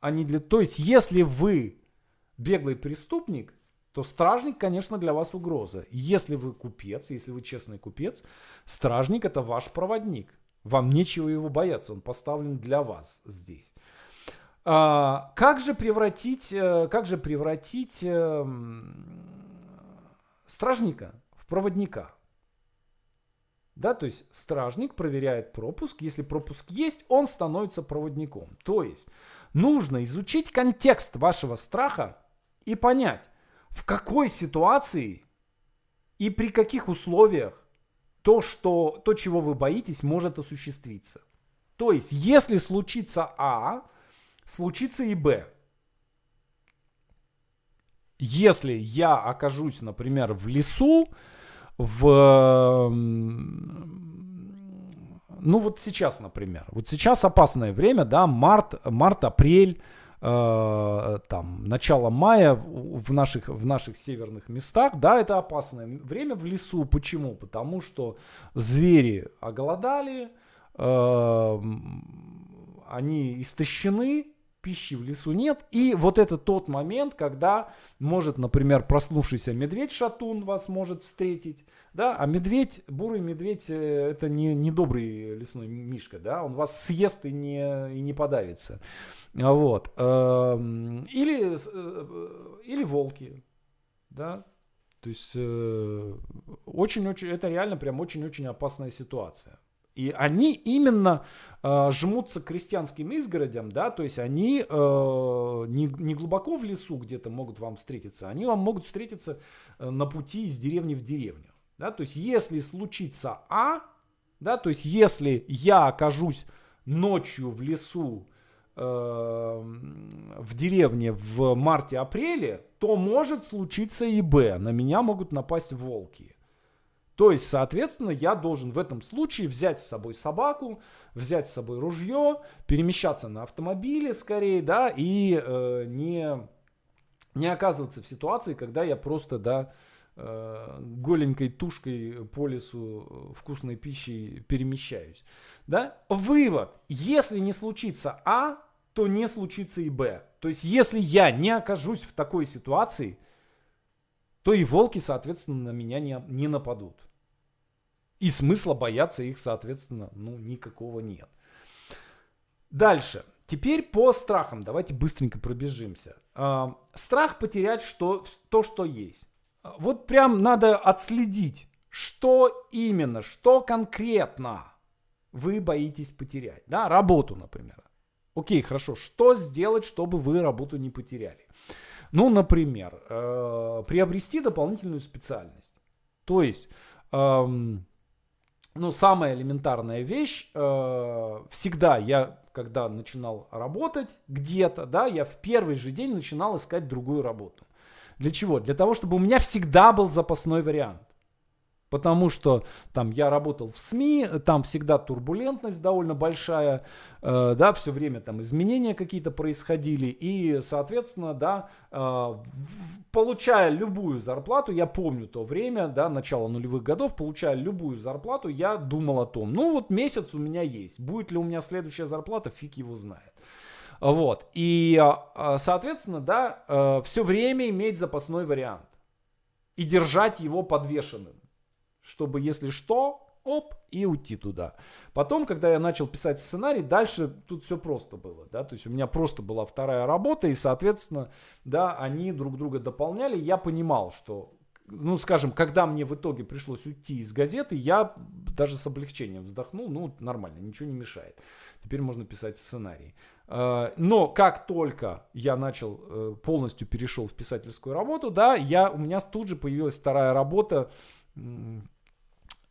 а не для... То есть если вы беглый преступник, то стражник, конечно, для вас угроза. Если вы купец, если вы честный купец, стражник это ваш проводник. Вам нечего его бояться, он поставлен для вас здесь. А, как же превратить, э, как же превратить эм, стражника в проводника? Да, то есть стражник проверяет пропуск. Если пропуск есть, он становится проводником. То есть нужно изучить контекст вашего страха и понять, в какой ситуации и при каких условиях то, что, то, чего вы боитесь, может осуществиться. То есть, если случится А, случится и Б. Если я окажусь, например, в лесу, в... Ну вот сейчас, например. Вот сейчас опасное время, да, март, март апрель, э, там, начало мая в наших, в наших северных местах, да, это опасное время в лесу. Почему? Потому что звери оголодали, э, они истощены, пищи в лесу нет. И вот это тот момент, когда может, например, проснувшийся медведь-шатун вас может встретить. Да, а медведь, бурый медведь, э, это не, не добрый лесной мишка, да, он вас съест и не, и не подавится. Вот. Эм, или, э, или волки, да, то есть очень-очень, э, это реально прям очень-очень опасная ситуация. И они именно э, жмутся к крестьянским изгородям, да, то есть они э, не, не глубоко в лесу где-то могут вам встретиться, они вам могут встретиться э, на пути из деревни в деревню. Да, то есть если случится А, да, то есть если я окажусь ночью в лесу э, в деревне в марте-апреле, то может случиться и Б. На меня могут напасть волки. То есть, соответственно, я должен в этом случае взять с собой собаку, взять с собой ружье, перемещаться на автомобиле скорее, да, и э, не, не оказываться в ситуации, когда я просто, да, э, голенькой тушкой по лесу вкусной пищей перемещаюсь. Да? Вывод. Если не случится А, то не случится и Б. То есть, если я не окажусь в такой ситуации, то и волки, соответственно, на меня не, не нападут. И смысла бояться их, соответственно, ну, никакого нет. Дальше. Теперь по страхам. Давайте быстренько пробежимся. А, страх потерять что, то, что есть. Вот прям надо отследить, что именно, что конкретно вы боитесь потерять. Да, работу, например. Окей, хорошо. Что сделать, чтобы вы работу не потеряли? Ну, например, э, приобрести дополнительную специальность. То есть, эм, ну, самая элементарная вещь, э, всегда я, когда начинал работать где-то, да, я в первый же день начинал искать другую работу. Для чего? Для того, чтобы у меня всегда был запасной вариант. Потому что там я работал в СМИ, там всегда турбулентность довольно большая, э, да, все время там изменения какие-то происходили, и, соответственно, да, э, получая любую зарплату, я помню то время, да, начало нулевых годов, получая любую зарплату, я думал о том, ну вот месяц у меня есть, будет ли у меня следующая зарплата, фиг его знает. Вот, и, э, соответственно, да, э, все время иметь запасной вариант и держать его подвешенным чтобы, если что, оп, и уйти туда. Потом, когда я начал писать сценарий, дальше тут все просто было, да, то есть у меня просто была вторая работа, и, соответственно, да, они друг друга дополняли, я понимал, что ну, скажем, когда мне в итоге пришлось уйти из газеты, я даже с облегчением вздохнул, ну, нормально, ничего не мешает. Теперь можно писать сценарий. Э, но как только я начал, э, полностью перешел в писательскую работу, да, я, у меня тут же появилась вторая работа,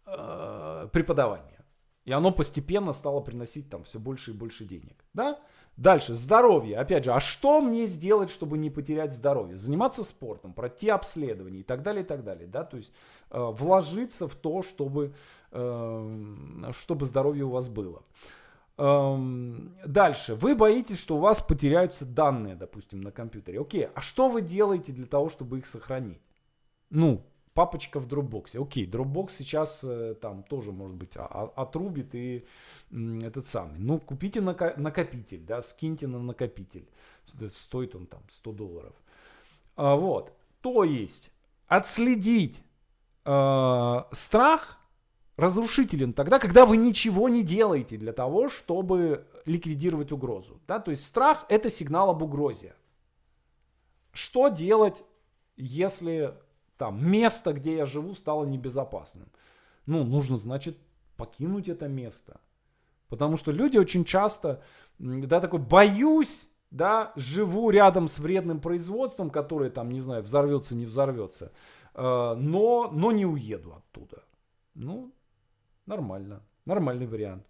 э, преподавание. И оно постепенно стало приносить там все больше и больше денег. Да? Дальше, здоровье. Опять же, а что мне сделать, чтобы не потерять здоровье? Заниматься спортом, пройти обследование и так далее, и так далее. Да? То есть э, вложиться в то, чтобы, э, чтобы здоровье у вас было. Эм, дальше. Вы боитесь, что у вас потеряются данные, допустим, на компьютере. Окей, а что вы делаете для того, чтобы их сохранить? Ну, папочка в Dropbox. Окей, Dropbox сейчас э, там тоже, может быть, отрубит и этот самый. Ну, купите накопитель, да, скиньте на накопитель. Стоит он там 100 долларов. А, вот. То есть, отследить э, страх разрушителен тогда, когда вы ничего не делаете для того, чтобы ликвидировать угрозу. Да? То есть страх это сигнал об угрозе. Что делать, если там место, где я живу, стало небезопасным. Ну, нужно, значит, покинуть это место. Потому что люди очень часто, да, такой, боюсь, да, живу рядом с вредным производством, которое там, не знаю, взорвется, не взорвется, э, но, но не уеду оттуда. Ну, нормально, нормальный вариант.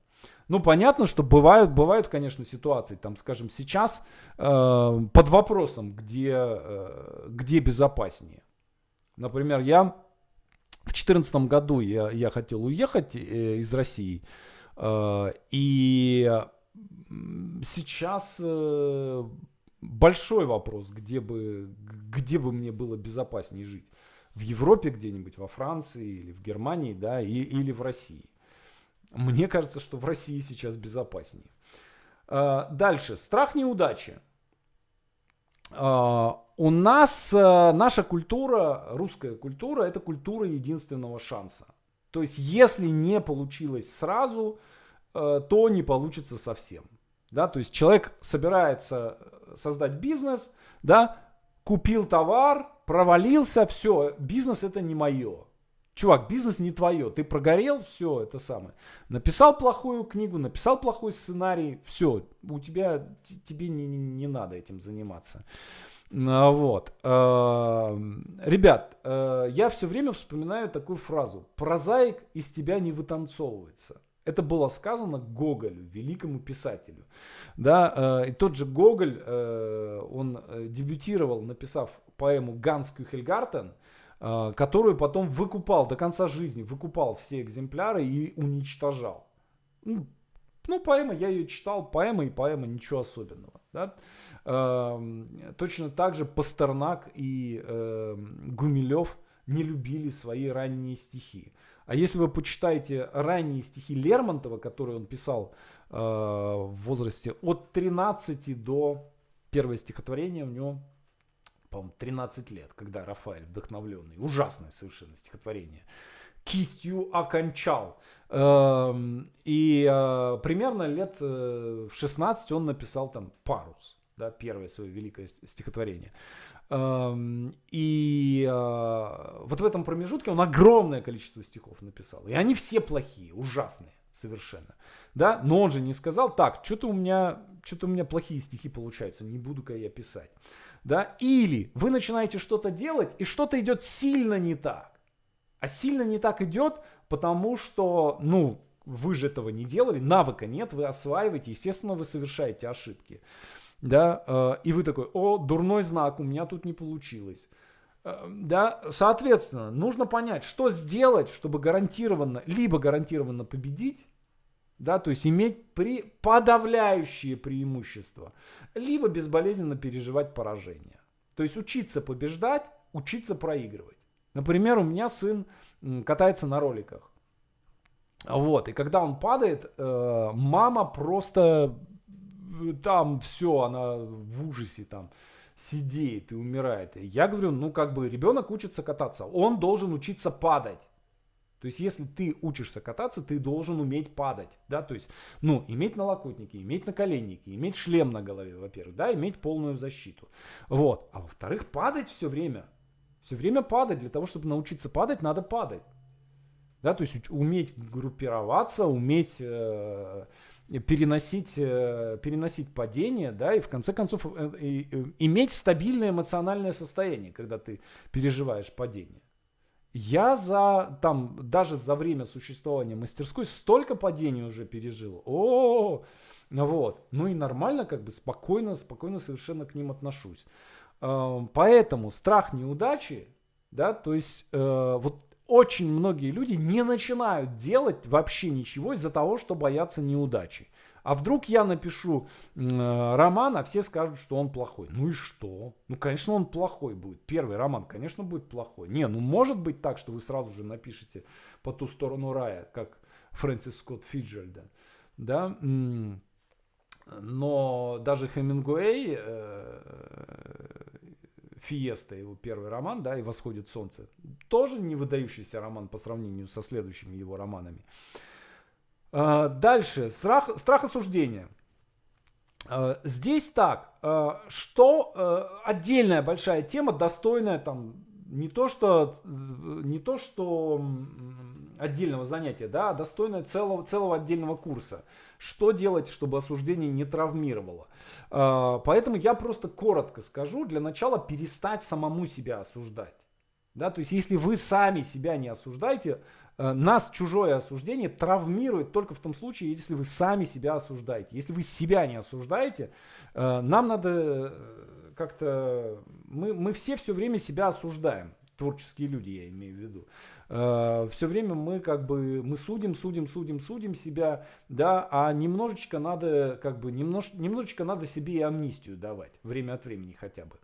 Ну, понятно, что бывают, бывают, конечно, ситуации, там, скажем, сейчас э, под вопросом, где, э, где безопаснее. Например, я в 2014 году я, я хотел уехать э, из России. Э, и сейчас э, большой вопрос, где бы, где бы мне было безопаснее жить. В Европе где-нибудь, во Франции или в Германии, да, и, или в России. Мне кажется, что в России сейчас безопаснее. Дальше. Страх неудачи. Э, у нас э, наша культура, русская культура, это культура единственного шанса. То есть, если не получилось сразу, э, то не получится совсем. Да, то есть человек собирается создать бизнес, да, купил товар, провалился, все, бизнес это не мое. Чувак, бизнес не твое, ты прогорел, все, это самое. Написал плохую книгу, написал плохой сценарий, все, у тебя, тебе не, не, надо этим заниматься. А, вот. А, ребят, а, я все время вспоминаю такую фразу. Прозаик из тебя не вытанцовывается. Это было сказано Гоголю, великому писателю. Да, и тот же Гоголь, он э, дебютировал, написав поэму «Ганс Кюхельгартен», которую потом выкупал до конца жизни, выкупал все экземпляры и уничтожал. Ну, ну поэма, я ее читал, поэма и поэма, ничего особенного. Да? Эм, точно так же Пастернак и эм, Гумилев не любили свои ранние стихи. А если вы почитаете ранние стихи Лермонтова, которые он писал э, в возрасте от 13 до первое стихотворение у него, по-моему, 13 лет, когда Рафаэль вдохновленный, ужасное совершенно стихотворение, кистью окончал. Эм, и э, примерно лет э, в 16 он написал там «Парус», да, первое свое великое стихотворение. Эм, и э, вот в этом промежутке он огромное количество стихов написал. И они все плохие, ужасные совершенно. Да? Но он же не сказал, так, что-то у меня, что-то у меня плохие стихи получаются, не буду-ка я писать. Да? Или вы начинаете что-то делать, и что-то идет сильно не так. А сильно не так идет, потому что, ну, вы же этого не делали, навыка нет, вы осваиваете, естественно, вы совершаете ошибки. Да, э, и вы такой, о, дурной знак, у меня тут не получилось. Э, да, соответственно, нужно понять, что сделать, чтобы гарантированно, либо гарантированно победить, да, то есть иметь при, подавляющие преимущества, либо безболезненно переживать поражение. То есть учиться побеждать, учиться проигрывать. Например, у меня сын катается на роликах. Вот, и когда он падает, э, мама просто э, там все, она в ужасе там сидит и умирает. Я говорю, ну как бы ребенок учится кататься, он должен учиться падать. То есть, если ты учишься кататься, ты должен уметь падать, да, то есть, ну, иметь налокотники, иметь наколенники, иметь шлем на голове, во-первых, да, иметь полную защиту, вот. А во-вторых, падать все время, все время падать. Для того, чтобы научиться падать, надо падать. Да, то есть уметь группироваться, уметь э, переносить, э, переносить падение, да, и в конце концов э, э, иметь стабильное эмоциональное состояние, когда ты переживаешь падение. Я за, там, даже за время существования мастерской столько падений уже пережил. О, вот. Ну и нормально, как бы спокойно, спокойно совершенно к ним отношусь. Эм, поэтому страх неудачи, да, то есть э, вот очень многие люди не начинают делать вообще ничего из-за того, что боятся неудачи. А вдруг я напишу э, роман, а все скажут, что он плохой. Ну и что? Ну, конечно, он плохой будет. Первый роман, конечно, будет плохой. Не, ну может быть так, что вы сразу же напишете по ту сторону рая, как Фрэнсис Скотт Фиджеральда. Да? Но даже Хемингуэй, э, Фиеста, его первый роман, да, и «Восходит солнце», тоже не выдающийся роман по сравнению со следующими его романами. А, дальше, страх, страх осуждения. А, здесь так, а, что отдельная большая тема, достойная там не то что, не то что отдельного занятия, да, а достойная целого, целого отдельного курса. Что делать, чтобы осуждение не травмировало? Поэтому я просто коротко скажу, для начала перестать самому себя осуждать. Да, то есть если вы сами себя не осуждаете, э, нас чужое осуждение травмирует только в том случае, если вы сами себя осуждаете. Если вы себя не осуждаете, э, нам надо э, как-то... Мы, мы все все время себя осуждаем. Творческие люди, я имею в виду. Э, все время мы как бы мы судим, судим, судим, судим себя, да, а немножечко надо как бы немнож, немножечко надо себе и амнистию давать время от времени хотя бы.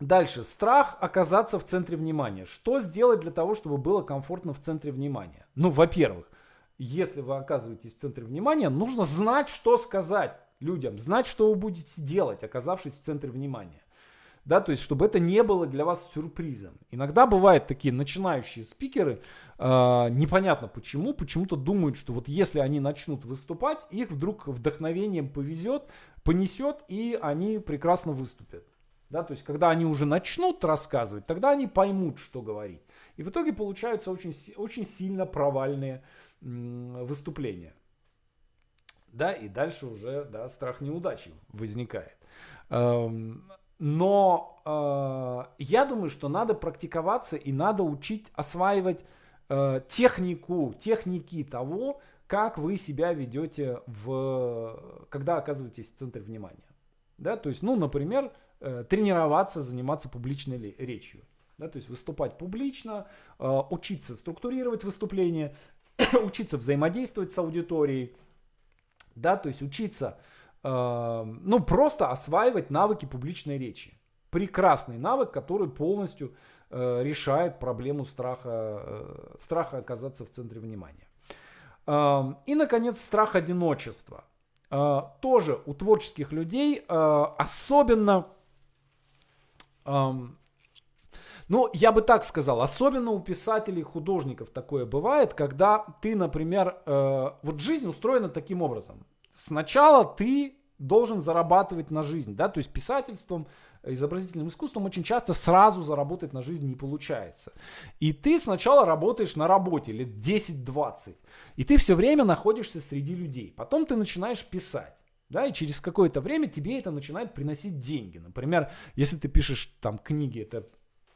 Дальше. Страх оказаться в центре внимания. Что сделать для того, чтобы было комфортно в центре внимания? Ну, во-первых, если вы оказываетесь в центре внимания, нужно знать, что сказать людям, знать, что вы будете делать, оказавшись в центре внимания да, то есть чтобы это не было для вас сюрпризом. Иногда бывают такие начинающие спикеры, э, непонятно почему, почему-то думают, что вот если они начнут выступать, их вдруг вдохновением повезет, понесет, и они прекрасно выступят. Да, то есть, когда они уже начнут рассказывать, тогда они поймут, что говорить. И в итоге получаются очень, очень сильно провальные выступления. Да, и дальше уже да, страх неудачи возникает. Эм, но э, я думаю, что надо практиковаться и надо учить осваивать э, технику, техники того, как вы себя ведете, в, когда оказываетесь в центре внимания. Да, то есть, ну, например, тренироваться, заниматься публичной речью. Да, то есть выступать публично, э, учиться структурировать выступление, учиться взаимодействовать с аудиторией, да, то есть учиться Эм, ну, просто осваивать навыки публичной речи. Прекрасный навык, который полностью э, решает проблему страха, э, страха оказаться в центре внимания. Э, и, наконец, страх одиночества. Э, тоже у творческих людей э, особенно ну, я бы так сказал, особенно у писателей, художников такое бывает, когда ты, например, э, вот жизнь устроена таким образом. Сначала ты должен зарабатывать на жизнь, да, то есть писательством, изобразительным искусством очень часто сразу заработать на жизнь не получается. И ты сначала работаешь на работе лет 10-20, и ты все время находишься среди людей. Потом ты начинаешь писать. Да, и через какое-то время тебе это начинает приносить деньги. Например, если ты пишешь там книги, это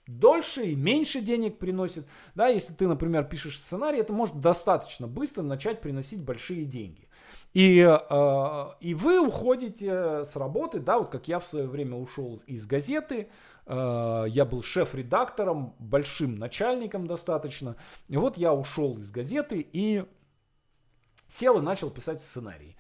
дольше и меньше денег приносит. Да, если ты, например, пишешь сценарий, это может достаточно быстро начать приносить большие деньги. И, э, и вы уходите с работы, да, вот как я в свое время ушел из газеты, э, я был шеф-редактором, большим начальником достаточно. И вот я ушел из газеты и сел и начал писать сценарий.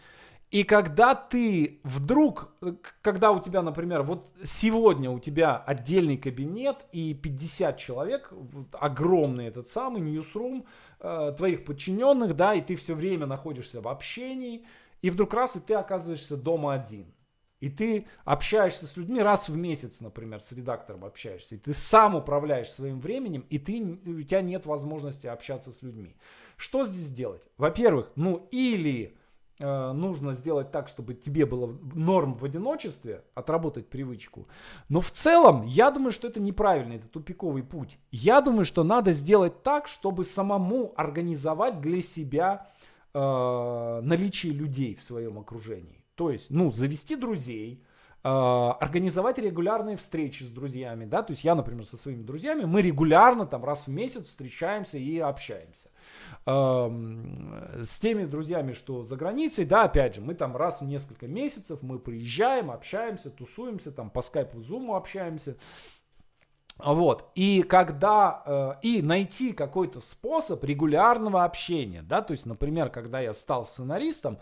И когда ты вдруг, э, когда у тебя, например, вот сегодня у тебя отдельный кабинет и 50 человек, огромный этот самый ньюсрум э, твоих подчиненных, да, и ты все время находишься в общении, и вдруг раз, и ты оказываешься дома один. И ты общаешься с людьми раз в месяц, например, с редактором общаешься, и ты сам управляешь своим временем, и ты, у тебя нет возможности общаться с людьми. Что здесь делать? Во-первых, ну или нужно сделать так, чтобы тебе было норм в одиночестве, отработать привычку. Но в целом, я думаю, что это неправильно, это тупиковый путь. Я думаю, что надо сделать так, чтобы самому организовать для себя э, наличие людей в своем окружении. То есть, ну, завести друзей, э, организовать регулярные встречи с друзьями, да, то есть я, например, со своими друзьями, мы регулярно там раз в месяц встречаемся и общаемся с теми друзьями, что за границей, да, опять же, мы там раз в несколько месяцев мы приезжаем, общаемся, тусуемся, там по скайпу, зуму общаемся. Вот. И когда э, и найти какой-то способ регулярного общения, да, то есть, например, когда я стал сценаристом,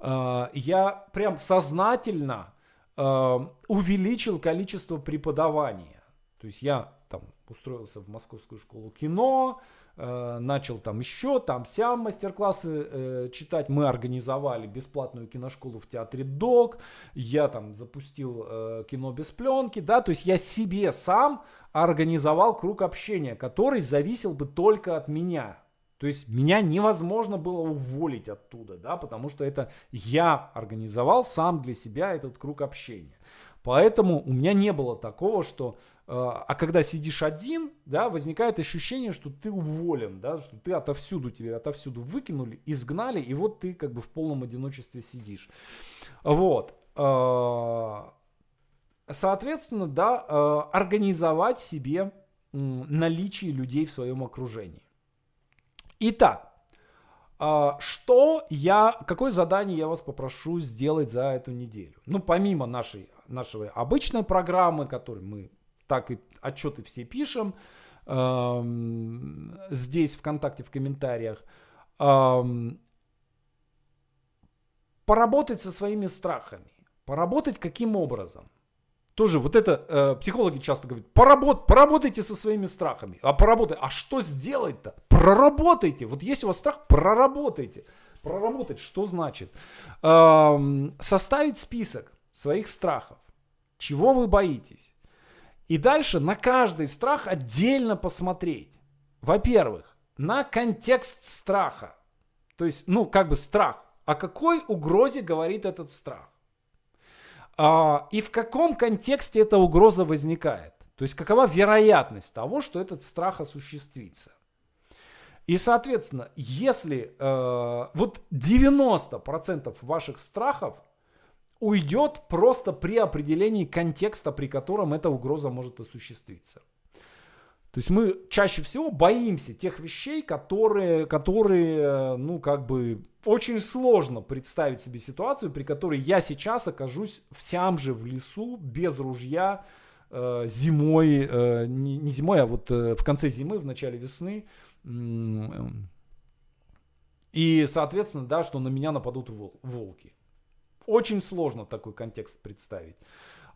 э, я прям сознательно э, увеличил количество преподавания. То есть я там устроился в Московскую школу кино, начал там еще, там сям мастер-классы э, читать. Мы организовали бесплатную киношколу в театре ДОК. Я там запустил э, кино без пленки, да, то есть я себе сам организовал круг общения, который зависел бы только от меня. То есть меня невозможно было уволить оттуда, да, потому что это я организовал сам для себя этот круг общения. Поэтому у меня не было такого, что а, а когда сидишь один, да, возникает ощущение, что ты уволен, да, что ты отовсюду, тебе отовсюду выкинули, изгнали, и вот ты как бы в полном одиночестве сидишь. Вот. А, соответственно, да, а, организовать себе наличие людей в своем окружении. Итак, что я, какое задание я вас попрошу сделать за эту неделю? Ну, помимо нашей, нашей обычной программы, которую мы так и отчеты все пишем. Здесь ВКонтакте в комментариях. Поработать со своими страхами. Поработать каким образом? Тоже вот это э, психологи часто говорят, поработ, поработайте со своими страхами. А поработай, а что сделать-то? Проработайте. Вот есть у вас страх, проработайте. Проработать, что значит? Эм, составить список своих страхов. Чего вы боитесь? И дальше на каждый страх отдельно посмотреть. Во-первых, на контекст страха. То есть, ну, как бы страх. О какой угрозе говорит этот страх? А, и в каком контексте эта угроза возникает? То есть, какова вероятность того, что этот страх осуществится? И, соответственно, если э, вот 90% ваших страхов уйдет просто при определении контекста, при котором эта угроза может осуществиться. То есть мы чаще всего боимся тех вещей, которые, которые, ну, как бы, очень сложно представить себе ситуацию, при которой я сейчас окажусь в же в лесу, без ружья, э, зимой, э, не, не зимой, а вот э, в конце зимы, в начале весны. И, соответственно, да, что на меня нападут волки. Очень сложно такой контекст представить.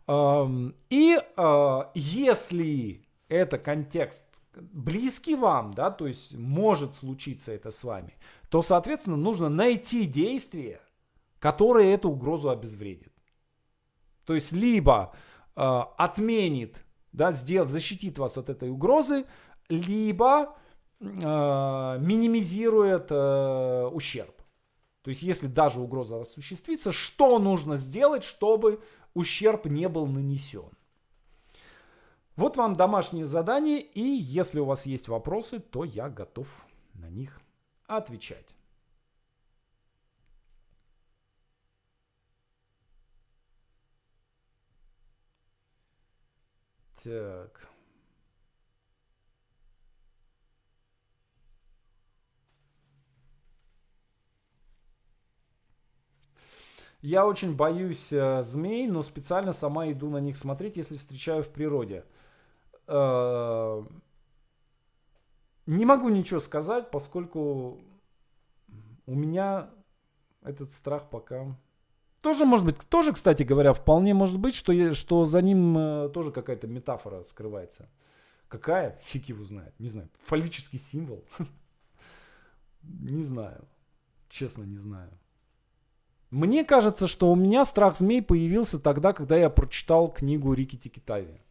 И а, если это контекст близкий вам, да, то есть может случиться это с вами, то, соответственно, нужно найти действие, которое эту угрозу обезвредит. То есть либо э, отменит, да, сделать, защитит вас от этой угрозы, либо э, минимизирует э, ущерб. То есть если даже угроза осуществится, что нужно сделать, чтобы ущерб не был нанесен? Вот вам домашнее задание, и если у вас есть вопросы, то я готов на них отвечать. Так. Я очень боюсь э, змей, но специально сама иду на них смотреть, если встречаю в природе. Э, не могу ничего сказать, поскольку у меня этот страх пока... Тоже может быть, тоже, кстати говоря, вполне может быть, что, что за ним э, тоже какая-то метафора скрывается. Какая? Фиг его знает. Не знаю. Фаллический символ? Не знаю. Честно, не знаю. Мне кажется, что у меня страх змей появился тогда, когда я прочитал книгу Рики Тикитави.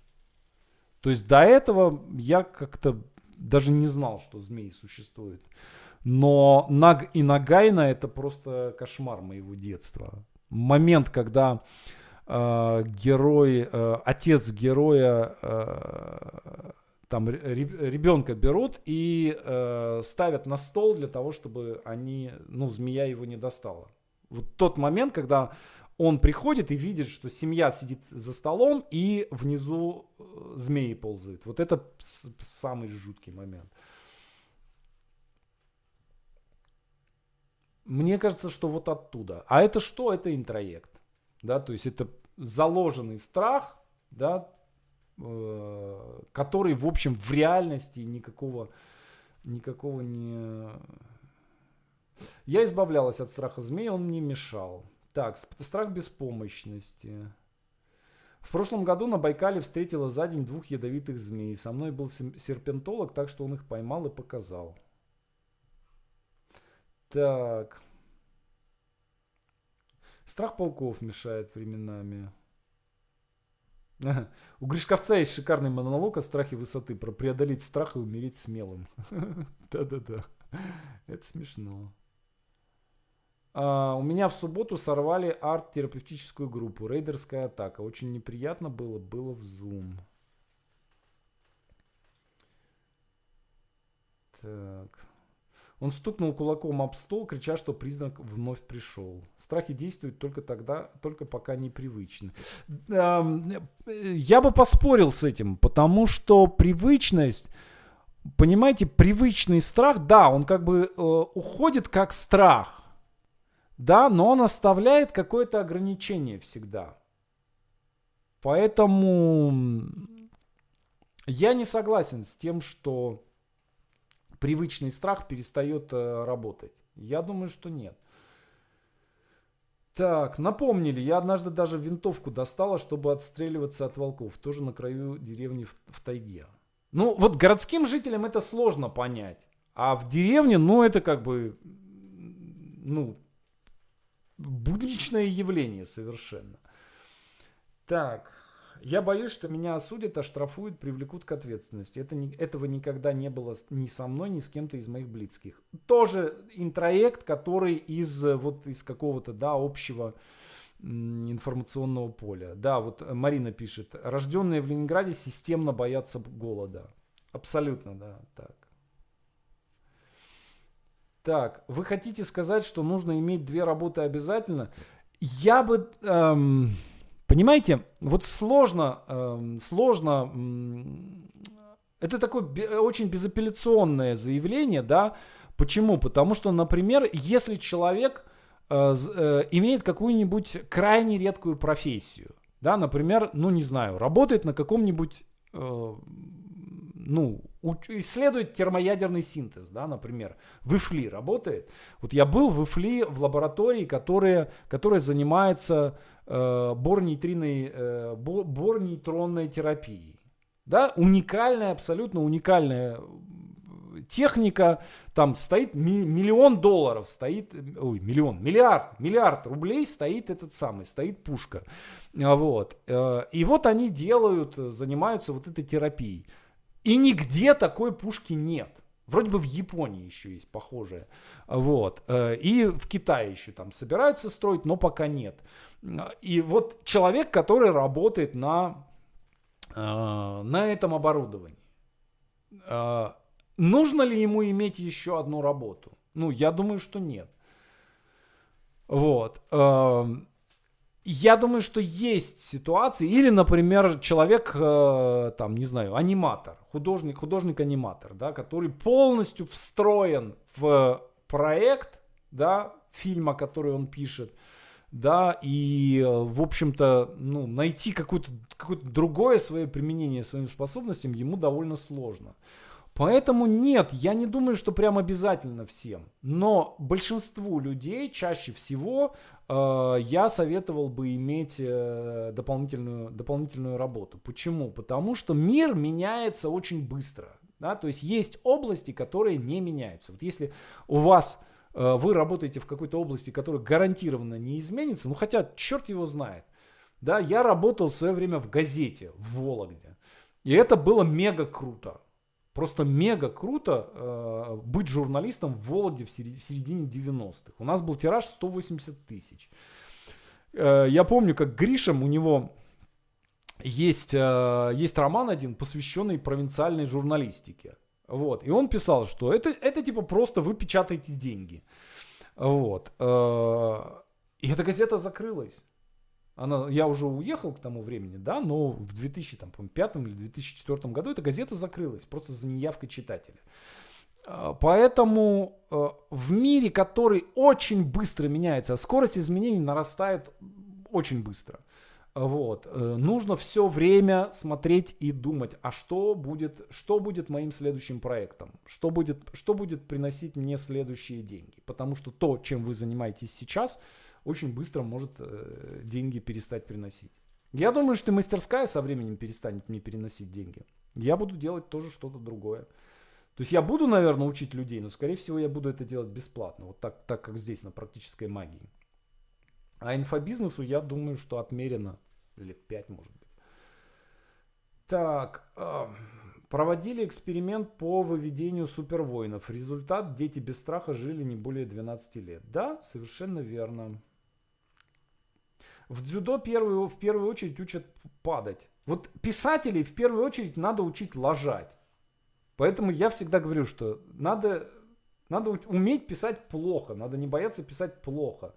То есть до этого я как-то даже не знал, что змеи существуют. Но Наг и Нагайна это просто кошмар моего детства. Момент, когда э, герой, э, отец героя, э, там ребенка берут и э, ставят на стол для того, чтобы они, ну, змея его не достала. Вот тот момент, когда он приходит и видит, что семья сидит за столом и внизу э, змеи ползают. Вот это самый жуткий момент. Мне кажется, что вот оттуда. А это что? Это интроект. Да, то есть это заложенный страх, да, э, который, в общем, в реальности никакого, никакого не... Я избавлялась от страха змей, он мне мешал. Так, страх беспомощности. В прошлом году на Байкале встретила за день двух ядовитых змей. Со мной был серпентолог, так что он их поймал и показал. Так. Страх пауков мешает временами. У Гришковца есть шикарный монолог о страхе высоты. Про преодолеть страх и умереть смелым. Да-да-да. Это смешно. Uh, у меня в субботу сорвали арт-терапевтическую группу. Рейдерская атака. Очень неприятно было. Было в Zoom. Так. Он стукнул кулаком об стол, крича, что признак вновь пришел. Страхи действуют только тогда, только пока непривычно. Я бы поспорил с этим, потому что привычность, понимаете, привычный страх, да, он как бы э, уходит как страх да, но он оставляет какое-то ограничение всегда. Поэтому я не согласен с тем, что привычный страх перестает э, работать. Я думаю, что нет. Так, напомнили, я однажды даже винтовку достала, чтобы отстреливаться от волков, тоже на краю деревни в, в тайге. Ну, вот городским жителям это сложно понять, а в деревне, ну, это как бы, ну, будничное явление совершенно. Так, я боюсь, что меня осудят, оштрафуют, привлекут к ответственности. Это не, этого никогда не было ни со мной, ни с кем-то из моих близких. Тоже интроект, который из вот из какого-то да общего информационного поля. Да, вот Марина пишет, рожденные в Ленинграде системно боятся голода. Абсолютно, да, так. Так, вы хотите сказать, что нужно иметь две работы обязательно? Я бы, эм, понимаете, вот сложно, эм, сложно, эм, это такое очень безапелляционное заявление, да? Почему? Потому что, например, если человек э, э, имеет какую-нибудь крайне редкую профессию, да, например, ну не знаю, работает на каком-нибудь э, ну, исследует термоядерный синтез, да, например, в ИФЛИ работает. Вот я был в ИФЛИ в лаборатории, которая, которая занимается э, бор-нейтронной, э, бор-нейтронной терапией. Да, уникальная, абсолютно уникальная техника, там стоит миллион долларов, стоит, ой, миллион, миллиард, миллиард рублей стоит этот самый, стоит пушка. А, вот. Э, и вот они делают, занимаются вот этой терапией. И нигде такой пушки нет. Вроде бы в Японии еще есть похожие. Вот. Э, и в Китае еще там собираются строить, но пока нет. И вот человек, который работает на, э, на этом оборудовании. Нужно ли ему иметь еще одну работу? Ну, я думаю, что нет. Вот. Я думаю, что есть ситуации, или, например, человек, э, там, не знаю, аниматор, художник, художник-аниматор, да, который полностью встроен в проект, да, фильма, который он пишет, да, и, э, в общем-то, ну, найти какое-то какое другое свое применение своим способностям ему довольно сложно. Поэтому нет, я не думаю, что прям обязательно всем. Но большинству людей чаще всего э, я советовал бы иметь э, дополнительную, дополнительную работу. Почему? Потому что мир меняется очень быстро. Да? То есть есть области, которые не меняются. Вот если у вас э, вы работаете в какой-то области, которая гарантированно не изменится, ну хотя черт его знает. Да, я работал в свое время в газете в Вологде. И это было мега круто. Просто мега круто э, быть журналистом в Вологде в середине 90-х. У нас был тираж 180 тысяч. Э, я помню, как Гришем, у него есть, э, есть роман один, посвященный провинциальной журналистике. Вот. И он писал, что это, это типа просто вы печатаете деньги. Вот. Э, и эта газета закрылась. Она, я уже уехал к тому времени, да, но в 2005 или 2004 году эта газета закрылась просто за неявкой читателя. А, поэтому э, в мире, который очень быстро меняется, а скорость изменений нарастает очень быстро. Вот. Э, нужно все время смотреть и думать, а что будет, что будет моим следующим проектом, что будет, что будет приносить мне следующие деньги. Потому что то, чем вы занимаетесь сейчас, очень быстро может э, деньги перестать приносить. Я думаю, что мастерская со временем перестанет мне переносить деньги. Я буду делать тоже что-то другое. То есть я буду, наверное, учить людей, но, скорее всего, я буду это делать бесплатно. Вот так, так как здесь, на практической магии. А инфобизнесу, я думаю, что отмерено лет 5, может быть. Так, э, проводили эксперимент по выведению супервоинов. Результат, дети без страха жили не более 12 лет. Да, совершенно верно. В дзюдо первую, в первую очередь учат падать. Вот писателей в первую очередь надо учить ложать. Поэтому я всегда говорю, что надо, надо уметь писать плохо, надо не бояться писать плохо.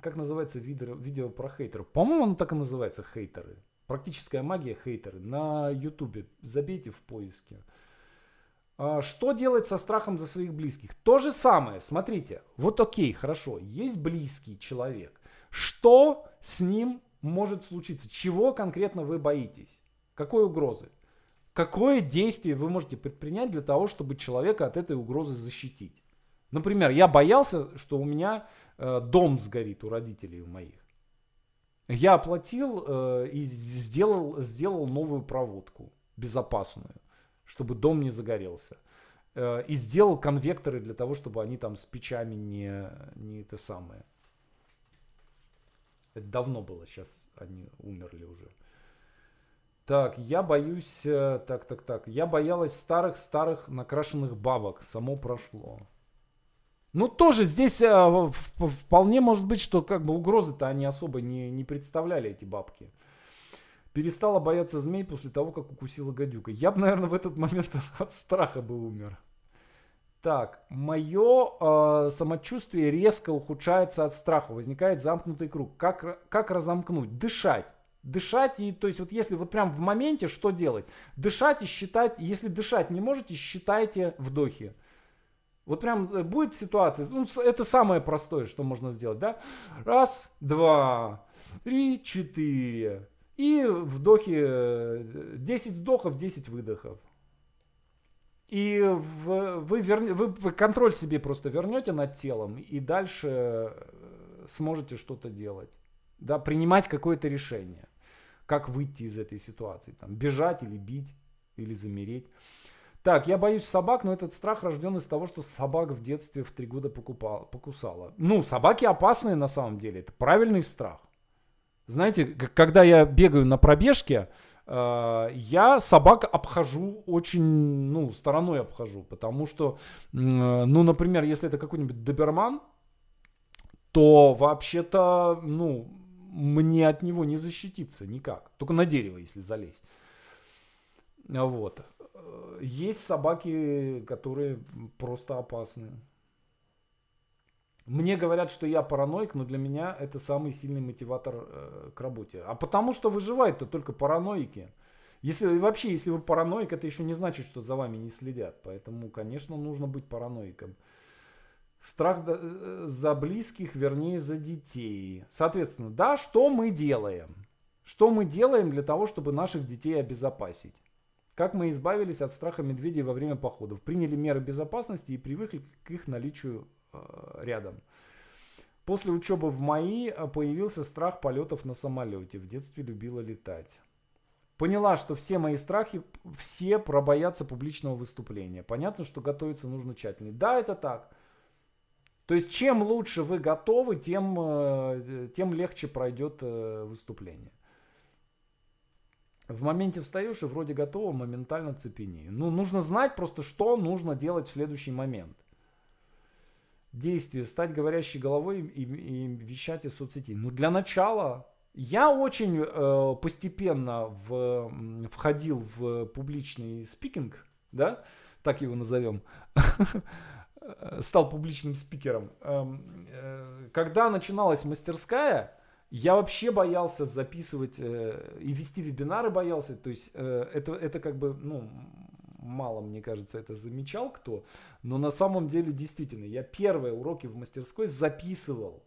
Как называется видео, видео про хейтеров? По-моему, оно так и называется, хейтеры. Практическая магия хейтеры. На ютубе забейте в поиске. А, что делать со страхом за своих близких? То же самое. Смотрите, вот окей, хорошо, есть близкий человек. Что с ним может случиться? Чего конкретно вы боитесь? Какой угрозы? Какое действие вы можете предпринять для того, чтобы человека от этой угрозы защитить? Например, я боялся, что у меня э, дом сгорит у родителей моих. Я оплатил э, и сделал, сделал новую проводку безопасную чтобы дом не загорелся. Э, и сделал конвекторы для того, чтобы они там с печами не, не это самое. Это давно было, сейчас они умерли уже. Так, я боюсь, э, так, так, так, я боялась старых-старых накрашенных бабок, само прошло. Ну, тоже здесь э, вполне может быть, что как бы угрозы-то они особо не, не представляли, эти бабки перестала бояться змей после того, как укусила гадюка. Я бы, наверное, в этот момент от страха бы умер. Так, мое э, самочувствие резко ухудшается от страха, возникает замкнутый круг. Как, как разомкнуть? Дышать. Дышать и, то есть вот если вот прям в моменте, что делать? Дышать и считать, если дышать не можете, считайте вдохи. Вот прям э, будет ситуация, ну, это самое простое, что можно сделать, да? Раз, два, три, четыре, и вдохи, 10 вдохов, 10 выдохов. И вы, вы, вы, контроль себе просто вернете над телом и дальше сможете что-то делать. Да, принимать какое-то решение. как выйти из этой ситуации, там, бежать или бить, или замереть. Так, я боюсь собак, но этот страх рожден из того, что собак в детстве в три года покупал, покусала. Ну, собаки опасные на самом деле, это правильный страх. Знаете, когда я бегаю на пробежке, э, я собак обхожу очень, ну, стороной обхожу, потому что, ну, например, если это какой-нибудь доберман, то вообще-то, ну, мне от него не защититься никак. Только на дерево, если залезть. Вот. Есть собаки, которые просто опасны. Мне говорят, что я параноик, но для меня это самый сильный мотиватор э, к работе. А потому что выживают-то только параноики. Если вообще, если вы параноик, это еще не значит, что за вами не следят. Поэтому, конечно, нужно быть параноиком. Страх э, за близких, вернее, за детей. Соответственно, да, что мы делаем? Что мы делаем для того, чтобы наших детей обезопасить? Как мы избавились от страха медведей во время походов? Приняли меры безопасности и привыкли к их наличию рядом. После учебы в МАИ э, появился страх полетов на самолете. В детстве любила летать. Поняла, что все мои страхи, все пробоятся публичного выступления. Понятно, что готовиться нужно тщательно. Да, это так. То есть чем лучше вы готовы, тем, э, тем легче пройдет э, выступление. В моменте встаешь и вроде готово, моментально цепенею. Ну, нужно знать просто, что нужно делать в следующий момент. Действие, стать говорящей головой и, и вещать из соцсетей. Ну, для начала я очень э, постепенно в, входил в публичный спикинг, да, так его назовем. Э, стал публичным спикером. Эм, э, когда начиналась мастерская, я вообще боялся записывать э, и вести вебинары боялся. То есть это, это как бы, ну, мало, мне кажется, это замечал кто. Но на самом деле, действительно, я первые уроки в мастерской записывал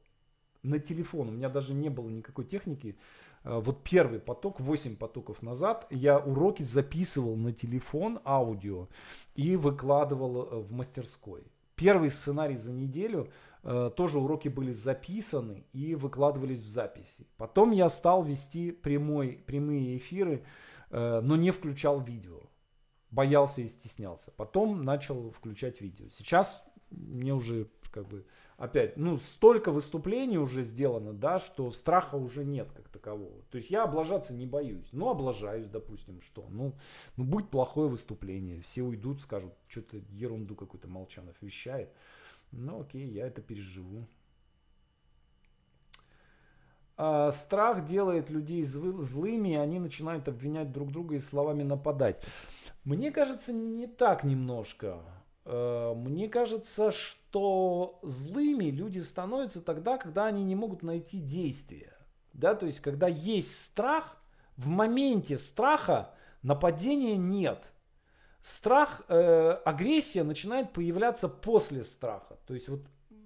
на телефон. У меня даже не было никакой техники. Вот первый поток, 8 потоков назад, я уроки записывал на телефон аудио и выкладывал в мастерской. Первый сценарий за неделю, э, тоже уроки были записаны и выкладывались в записи. Потом я стал вести прямой, прямые эфиры, э, но не включал видео. Боялся и стеснялся. Потом начал включать видео. Сейчас мне уже как бы опять, ну, столько выступлений уже сделано, да, что страха уже нет как такового. То есть я облажаться не боюсь. Ну, облажаюсь, допустим, что? Ну, ну будет плохое выступление. Все уйдут, скажут, что-то ерунду какую-то Молчанов вещает. Ну, окей, я это переживу. А, страх делает людей злыми, и они начинают обвинять друг друга и словами нападать. Мне кажется, не так немножко. Э, мне кажется, что злыми люди становятся тогда, когда они не могут найти действия. Да, то есть, когда есть страх, в моменте страха нападения нет. Страх, э, агрессия начинает появляться после страха. То есть, вот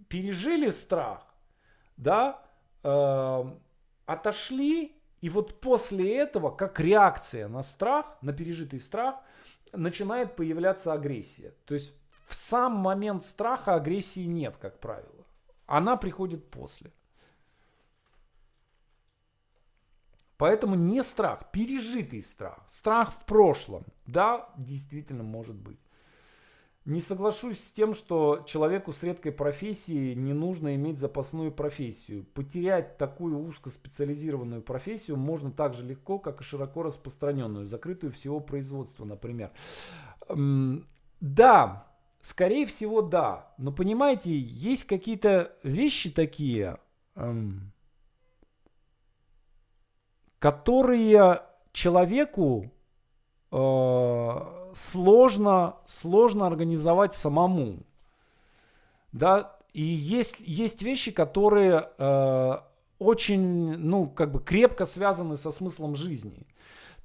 пережили страх, да, э, отошли, и вот после этого, как реакция на страх, на пережитый страх, начинает появляться агрессия. То есть в сам момент страха агрессии нет, как правило. Она приходит после. Поэтому не страх, пережитый страх. Страх в прошлом. Да, действительно может быть. Не соглашусь с тем, что человеку с редкой профессией не нужно иметь запасную профессию. Потерять такую узкоспециализированную профессию можно так же легко, как и широко распространенную, закрытую всего производства, например. Да, Скорее всего, да. Но понимаете, есть какие-то вещи такие, эм, которые человеку э, сложно, сложно организовать самому. Да, и есть, есть вещи, которые э, очень, ну, как бы крепко связаны со смыслом жизни.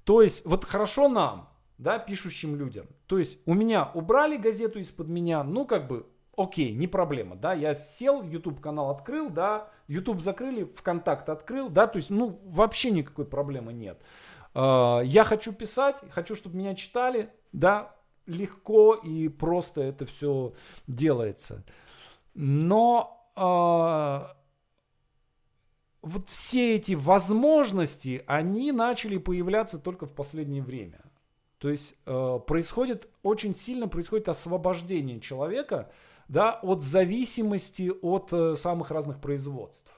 То есть, вот хорошо нам, да, пишущим людям. То есть у меня убрали газету из-под меня, ну как бы окей, не проблема, да, я сел, YouTube канал открыл, да, YouTube закрыли, ВКонтакт открыл, да, то есть, ну, вообще никакой проблемы нет. А, я хочу писать, хочу, чтобы меня читали, да, легко и просто это все делается. Но э, вот все эти возможности, они начали появляться только в последнее время. То есть э, происходит, очень сильно происходит освобождение человека да, от зависимости от э, самых разных производств.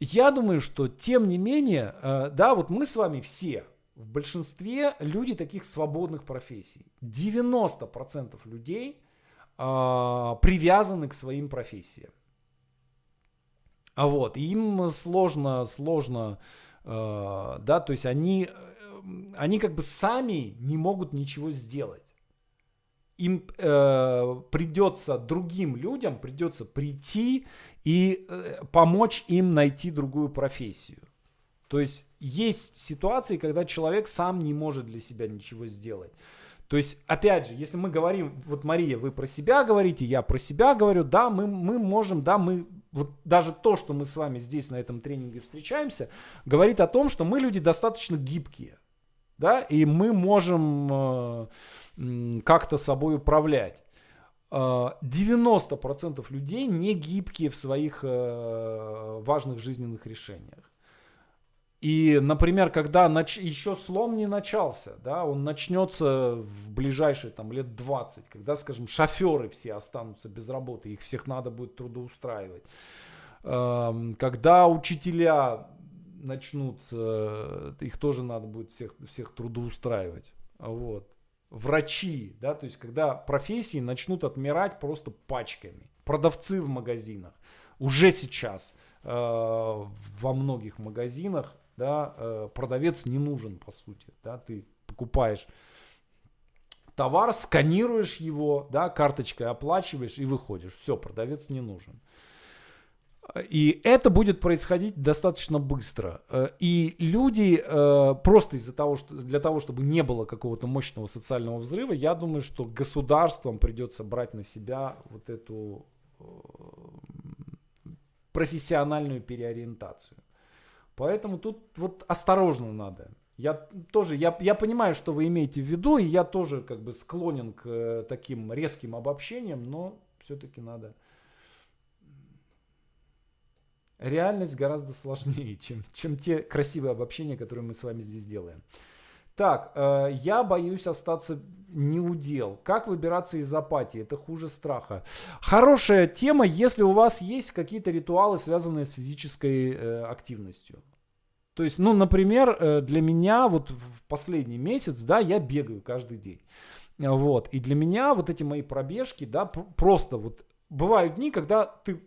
Я думаю, что тем не менее, э, да, вот мы с вами все, в большинстве люди таких свободных профессий. 90% людей э, привязаны к своим профессиям. А вот, им сложно, сложно, э, да, то есть они, они как бы сами не могут ничего сделать. Им э, придется другим людям, придется прийти и э, помочь им найти другую профессию. То есть есть ситуации, когда человек сам не может для себя ничего сделать. То есть, опять же, если мы говорим, вот Мария, вы про себя говорите, я про себя говорю, да, мы, мы можем, да, мы, вот даже то, что мы с вами здесь на этом тренинге встречаемся, говорит о том, что мы люди достаточно гибкие, да, и мы можем э, как-то собой управлять. 90% э, людей не гибкие в своих э, важных жизненных решениях. И, например, когда нач... еще слом не начался, да, он начнется в ближайшие там, лет 20, когда, скажем, шоферы все останутся без работы, их всех надо будет трудоустраивать. Эм, когда учителя начнут, э, их тоже надо будет всех, всех трудоустраивать. Вот. Врачи, да, то есть когда профессии начнут отмирать просто пачками. Продавцы в магазинах. Уже сейчас э, во многих магазинах да, э, продавец не нужен, по сути, да, ты покупаешь товар, сканируешь его, да, карточкой оплачиваешь и выходишь. Все, продавец не нужен. И это будет происходить достаточно быстро. Э, и люди э, просто из-за того, что для того, чтобы не было какого-то мощного социального взрыва, я думаю, что государством придется брать на себя вот эту профессиональную переориентацию. Поэтому тут вот осторожно надо. Я тоже, я, я понимаю, что вы имеете в виду, и я тоже как бы склонен к э, таким резким обобщениям, но все-таки надо. Реальность гораздо сложнее, чем, чем те красивые обобщения, которые мы с вами здесь делаем. Так, э, я боюсь остаться не удел. Как выбираться из апатии? Это хуже страха. Хорошая тема, если у вас есть какие-то ритуалы, связанные с физической э, активностью. То есть, ну, например, э, для меня вот в последний месяц, да, я бегаю каждый день. Вот. И для меня вот эти мои пробежки, да, просто вот бывают дни, когда ты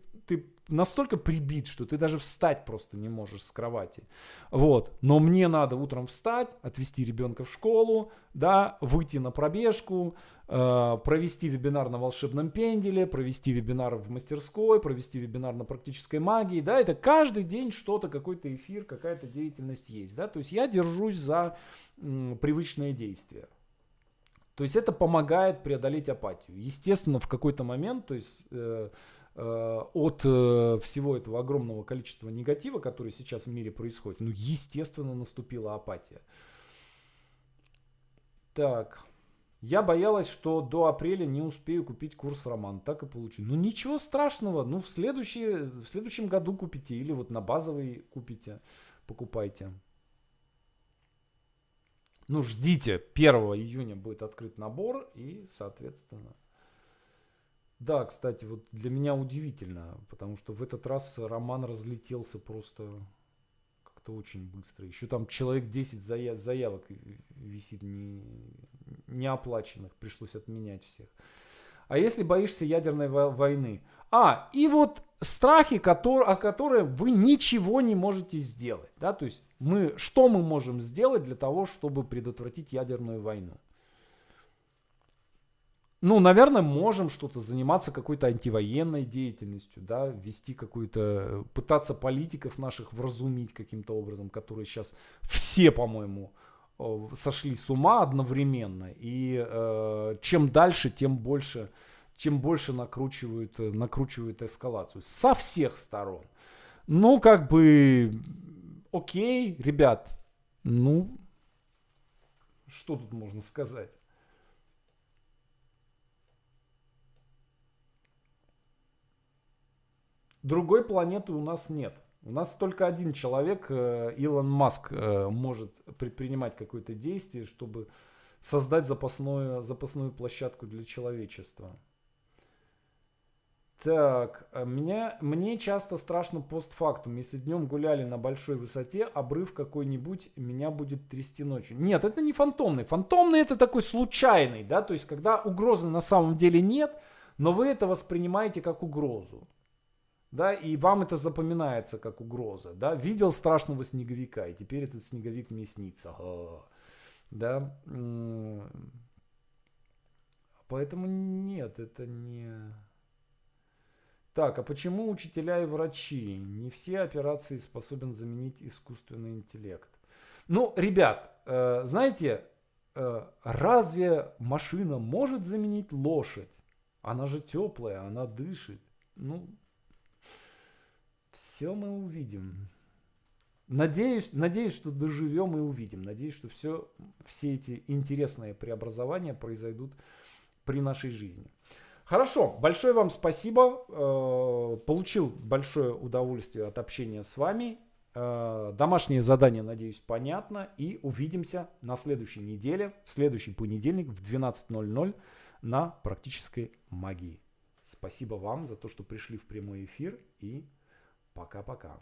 настолько прибит, что ты даже встать просто не можешь с кровати. Вот. Но мне надо утром встать, отвезти ребенка в школу, да, выйти на пробежку, э, провести вебинар на волшебном пенделе, провести вебинар в мастерской, провести вебинар на практической магии, да, это каждый день что-то, какой-то эфир, какая-то деятельность есть, да, то есть я держусь за м, привычные действия. То есть это помогает преодолеть апатию. Естественно, в какой-то момент, то есть э, от э, всего этого огромного количества негатива, который сейчас в мире происходит, ну, естественно, наступила апатия. Так. Я боялась, что до апреля не успею купить курс роман. Так и получу. Ну ничего страшного. Ну в, следующий, в следующем году купите. Или вот на базовый купите. Покупайте. Ну ждите. 1 июня будет открыт набор. И соответственно да, кстати, вот для меня удивительно, потому что в этот раз роман разлетелся просто как-то очень быстро. Еще там человек 10 заяв, заявок висит не, не оплаченных, пришлось отменять всех. А если боишься ядерной войны? А, и вот страхи, которые, от которых вы ничего не можете сделать. Да? То есть мы, что мы можем сделать для того, чтобы предотвратить ядерную войну? Ну, наверное, можем что-то заниматься какой-то антивоенной деятельностью, да, вести какую-то, пытаться политиков наших вразумить каким-то образом, которые сейчас все, по-моему, сошли с ума одновременно. И э, чем дальше, тем больше, чем больше накручивают, накручивают эскалацию со всех сторон. Ну, как бы, окей, ребят, ну, что тут можно сказать? Другой планеты у нас нет. У нас только один человек, э, Илон Маск, э, может предпринимать какое-то действие, чтобы создать запасную, запасную площадку для человечества. Так, а меня, мне часто страшно постфактум. Если днем гуляли на большой высоте, обрыв какой-нибудь, меня будет трясти ночью. Нет, это не фантомный. Фантомный это такой случайный, да, то есть когда угрозы на самом деле нет, но вы это воспринимаете как угрозу. Да, и вам это запоминается как угроза. Да? Видел страшного снеговика, и теперь этот снеговик мне снится. Да? Поэтому нет, это не... Так, а почему учителя и врачи? Не все операции способен заменить искусственный интеллект. Ну, ребят, э, знаете, э, разве машина может заменить лошадь? Она же теплая, она дышит. Ну, все мы увидим. Надеюсь, надеюсь, что доживем и увидим. Надеюсь, что все, все эти интересные преобразования произойдут при нашей жизни. Хорошо, большое вам спасибо. Э, получил большое удовольствие от общения с вами. Э, домашнее задание, надеюсь, понятно. И увидимся на следующей неделе, в следующий понедельник в 12.00 на практической магии. Спасибо вам за то, что пришли в прямой эфир и пока-пока.